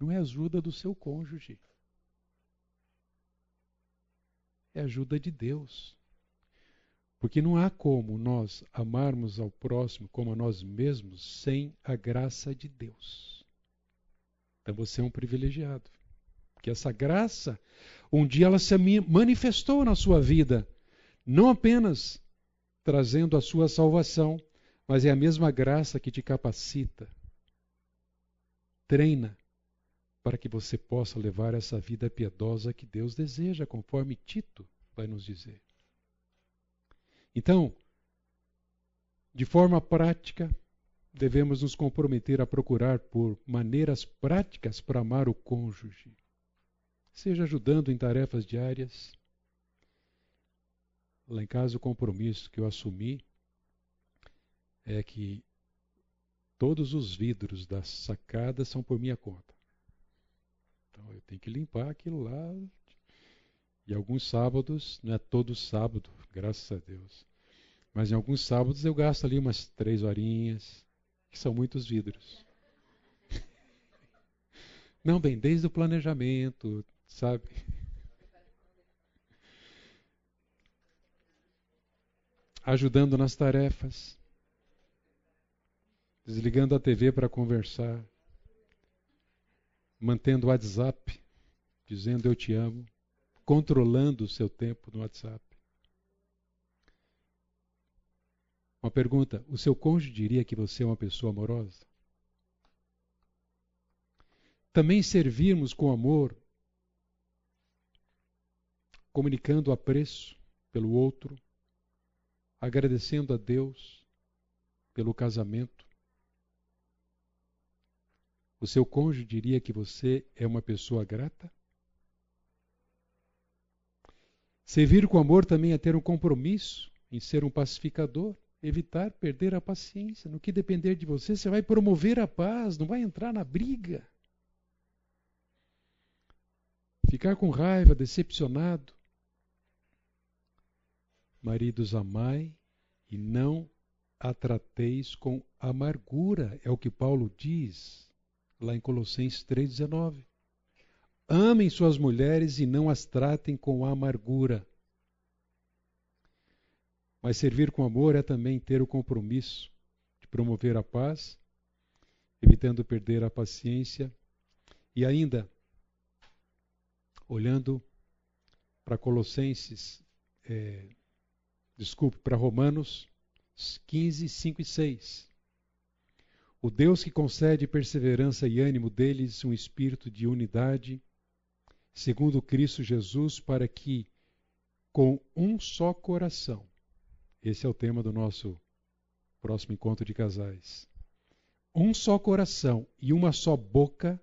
Não é ajuda do seu cônjuge é ajuda de Deus. Porque não há como nós amarmos ao próximo como a nós mesmos sem a graça de Deus. Então você é um privilegiado. Porque essa graça, um dia ela se manifestou na sua vida, não apenas trazendo a sua salvação, mas é a mesma graça que te capacita, treina, para que você possa levar essa vida piedosa que Deus deseja, conforme Tito vai nos dizer. Então, de forma prática, devemos nos comprometer a procurar por maneiras práticas para amar o cônjuge, seja ajudando em tarefas diárias. Lá em casa, o compromisso que eu assumi é que todos os vidros da sacada são por minha conta. Então eu tenho que limpar aquilo lá E alguns sábados, não é todo sábado, graças a Deus. Mas em alguns sábados eu gasto ali umas três horinhas, que são muitos vidros. Não, bem, desde o planejamento, sabe? Ajudando nas tarefas, desligando a TV para conversar, mantendo o WhatsApp, dizendo eu te amo, controlando o seu tempo no WhatsApp. Uma pergunta: o seu cônjuge diria que você é uma pessoa amorosa? Também servirmos com amor, comunicando apreço pelo outro, agradecendo a Deus pelo casamento. O seu cônjuge diria que você é uma pessoa grata? Servir com amor também é ter um compromisso em ser um pacificador, evitar perder a paciência. No que depender de você, você vai promover a paz, não vai entrar na briga. Ficar com raiva, decepcionado. Maridos, amai e não a trateis com amargura, é o que Paulo diz lá em Colossenses 3,19. Amem suas mulheres e não as tratem com amargura. Mas servir com amor é também ter o compromisso de promover a paz, evitando perder a paciência e ainda olhando para Colossenses, é, desculpe, para Romanos 15, 5 e 6. O Deus que concede perseverança e ânimo deles um espírito de unidade, segundo Cristo Jesus, para que, com um só coração, esse é o tema do nosso próximo encontro de casais. Um só coração e uma só boca,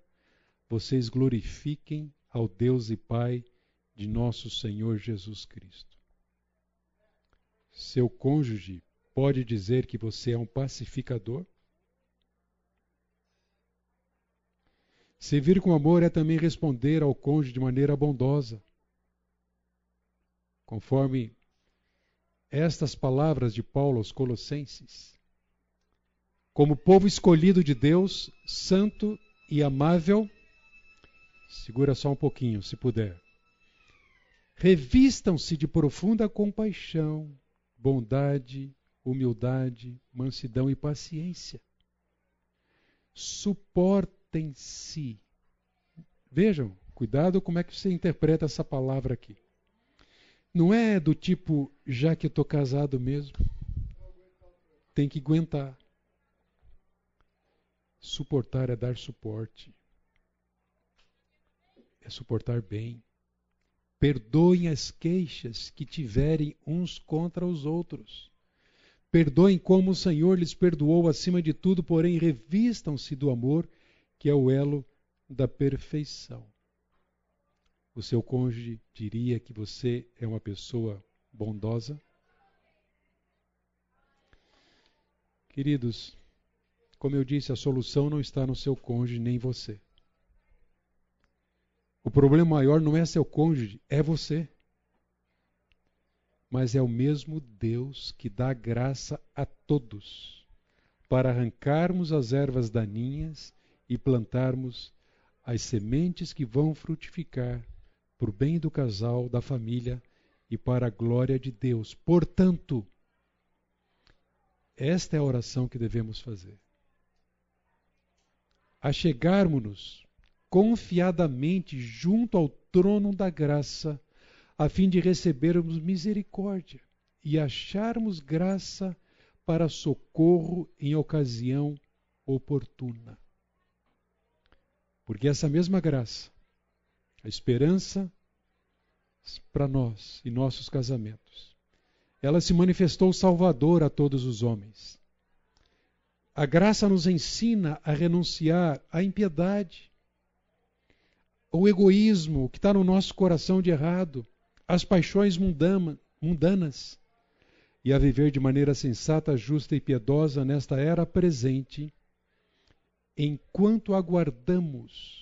vocês glorifiquem ao Deus e Pai de nosso Senhor Jesus Cristo. Seu cônjuge pode dizer que você é um pacificador? Servir com amor é também responder ao cônjuge de maneira bondosa. Conforme estas palavras de Paulo aos Colossenses. Como povo escolhido de Deus, santo e amável, segura só um pouquinho, se puder. Revistam-se de profunda compaixão, bondade, humildade, mansidão e paciência. Suportem-se. Vejam, cuidado como é que você interpreta essa palavra aqui. Não é do tipo, já que eu estou casado mesmo, tem que aguentar. Suportar é dar suporte. É suportar bem. Perdoem as queixas que tiverem uns contra os outros. Perdoem como o Senhor lhes perdoou acima de tudo, porém revistam-se do amor, que é o elo da perfeição o seu cônjuge diria que você é uma pessoa bondosa? Queridos, como eu disse, a solução não está no seu cônjuge nem em você. O problema maior não é seu cônjuge, é você. Mas é o mesmo Deus que dá graça a todos para arrancarmos as ervas daninhas e plantarmos as sementes que vão frutificar o bem do casal, da família e para a glória de Deus. Portanto, esta é a oração que devemos fazer. Achegarmos-nos confiadamente junto ao trono da graça, a fim de recebermos misericórdia e acharmos graça para socorro em ocasião oportuna. Porque essa mesma graça a esperança para nós e nossos casamentos. Ela se manifestou salvador a todos os homens. A graça nos ensina a renunciar à impiedade, ao egoísmo que está no nosso coração de errado, às paixões mundanas e a viver de maneira sensata, justa e piedosa nesta era presente, enquanto aguardamos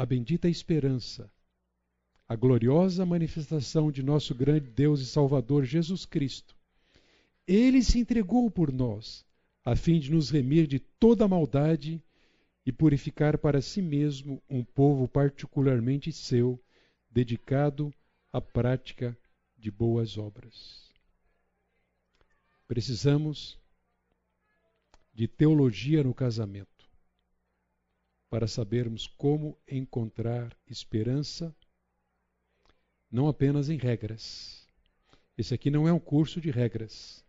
a bendita esperança, a gloriosa manifestação de nosso grande Deus e Salvador Jesus Cristo. Ele se entregou por nós, a fim de nos remir de toda maldade e purificar para si mesmo um povo particularmente seu, dedicado à prática de boas obras. Precisamos de teologia no casamento para sabermos como encontrar esperança, não apenas em regras. Esse aqui não é um curso de regras,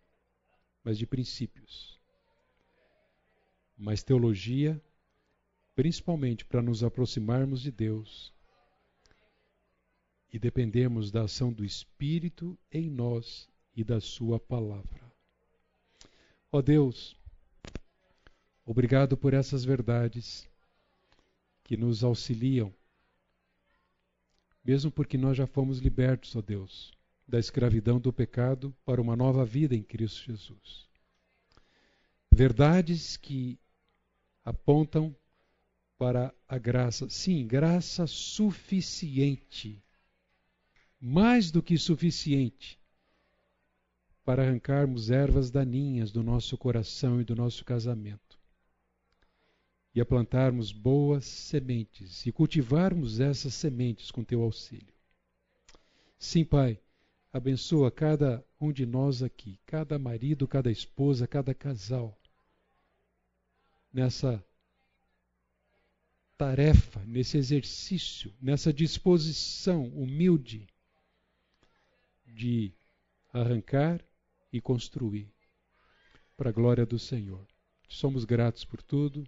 mas de princípios. Mas teologia, principalmente para nos aproximarmos de Deus e dependermos da ação do Espírito em nós e da Sua palavra. Ó Deus, obrigado por essas verdades que nos auxiliam, mesmo porque nós já fomos libertos, ó Deus, da escravidão do pecado para uma nova vida em Cristo Jesus. Verdades que apontam para a graça, sim, graça suficiente, mais do que suficiente para arrancarmos ervas daninhas do nosso coração e do nosso casamento. E a plantarmos boas sementes e cultivarmos essas sementes com teu auxílio. Sim, Pai, abençoa cada um de nós aqui, cada marido, cada esposa, cada casal, nessa tarefa, nesse exercício, nessa disposição humilde de arrancar e construir para a glória do Senhor. Somos gratos por tudo.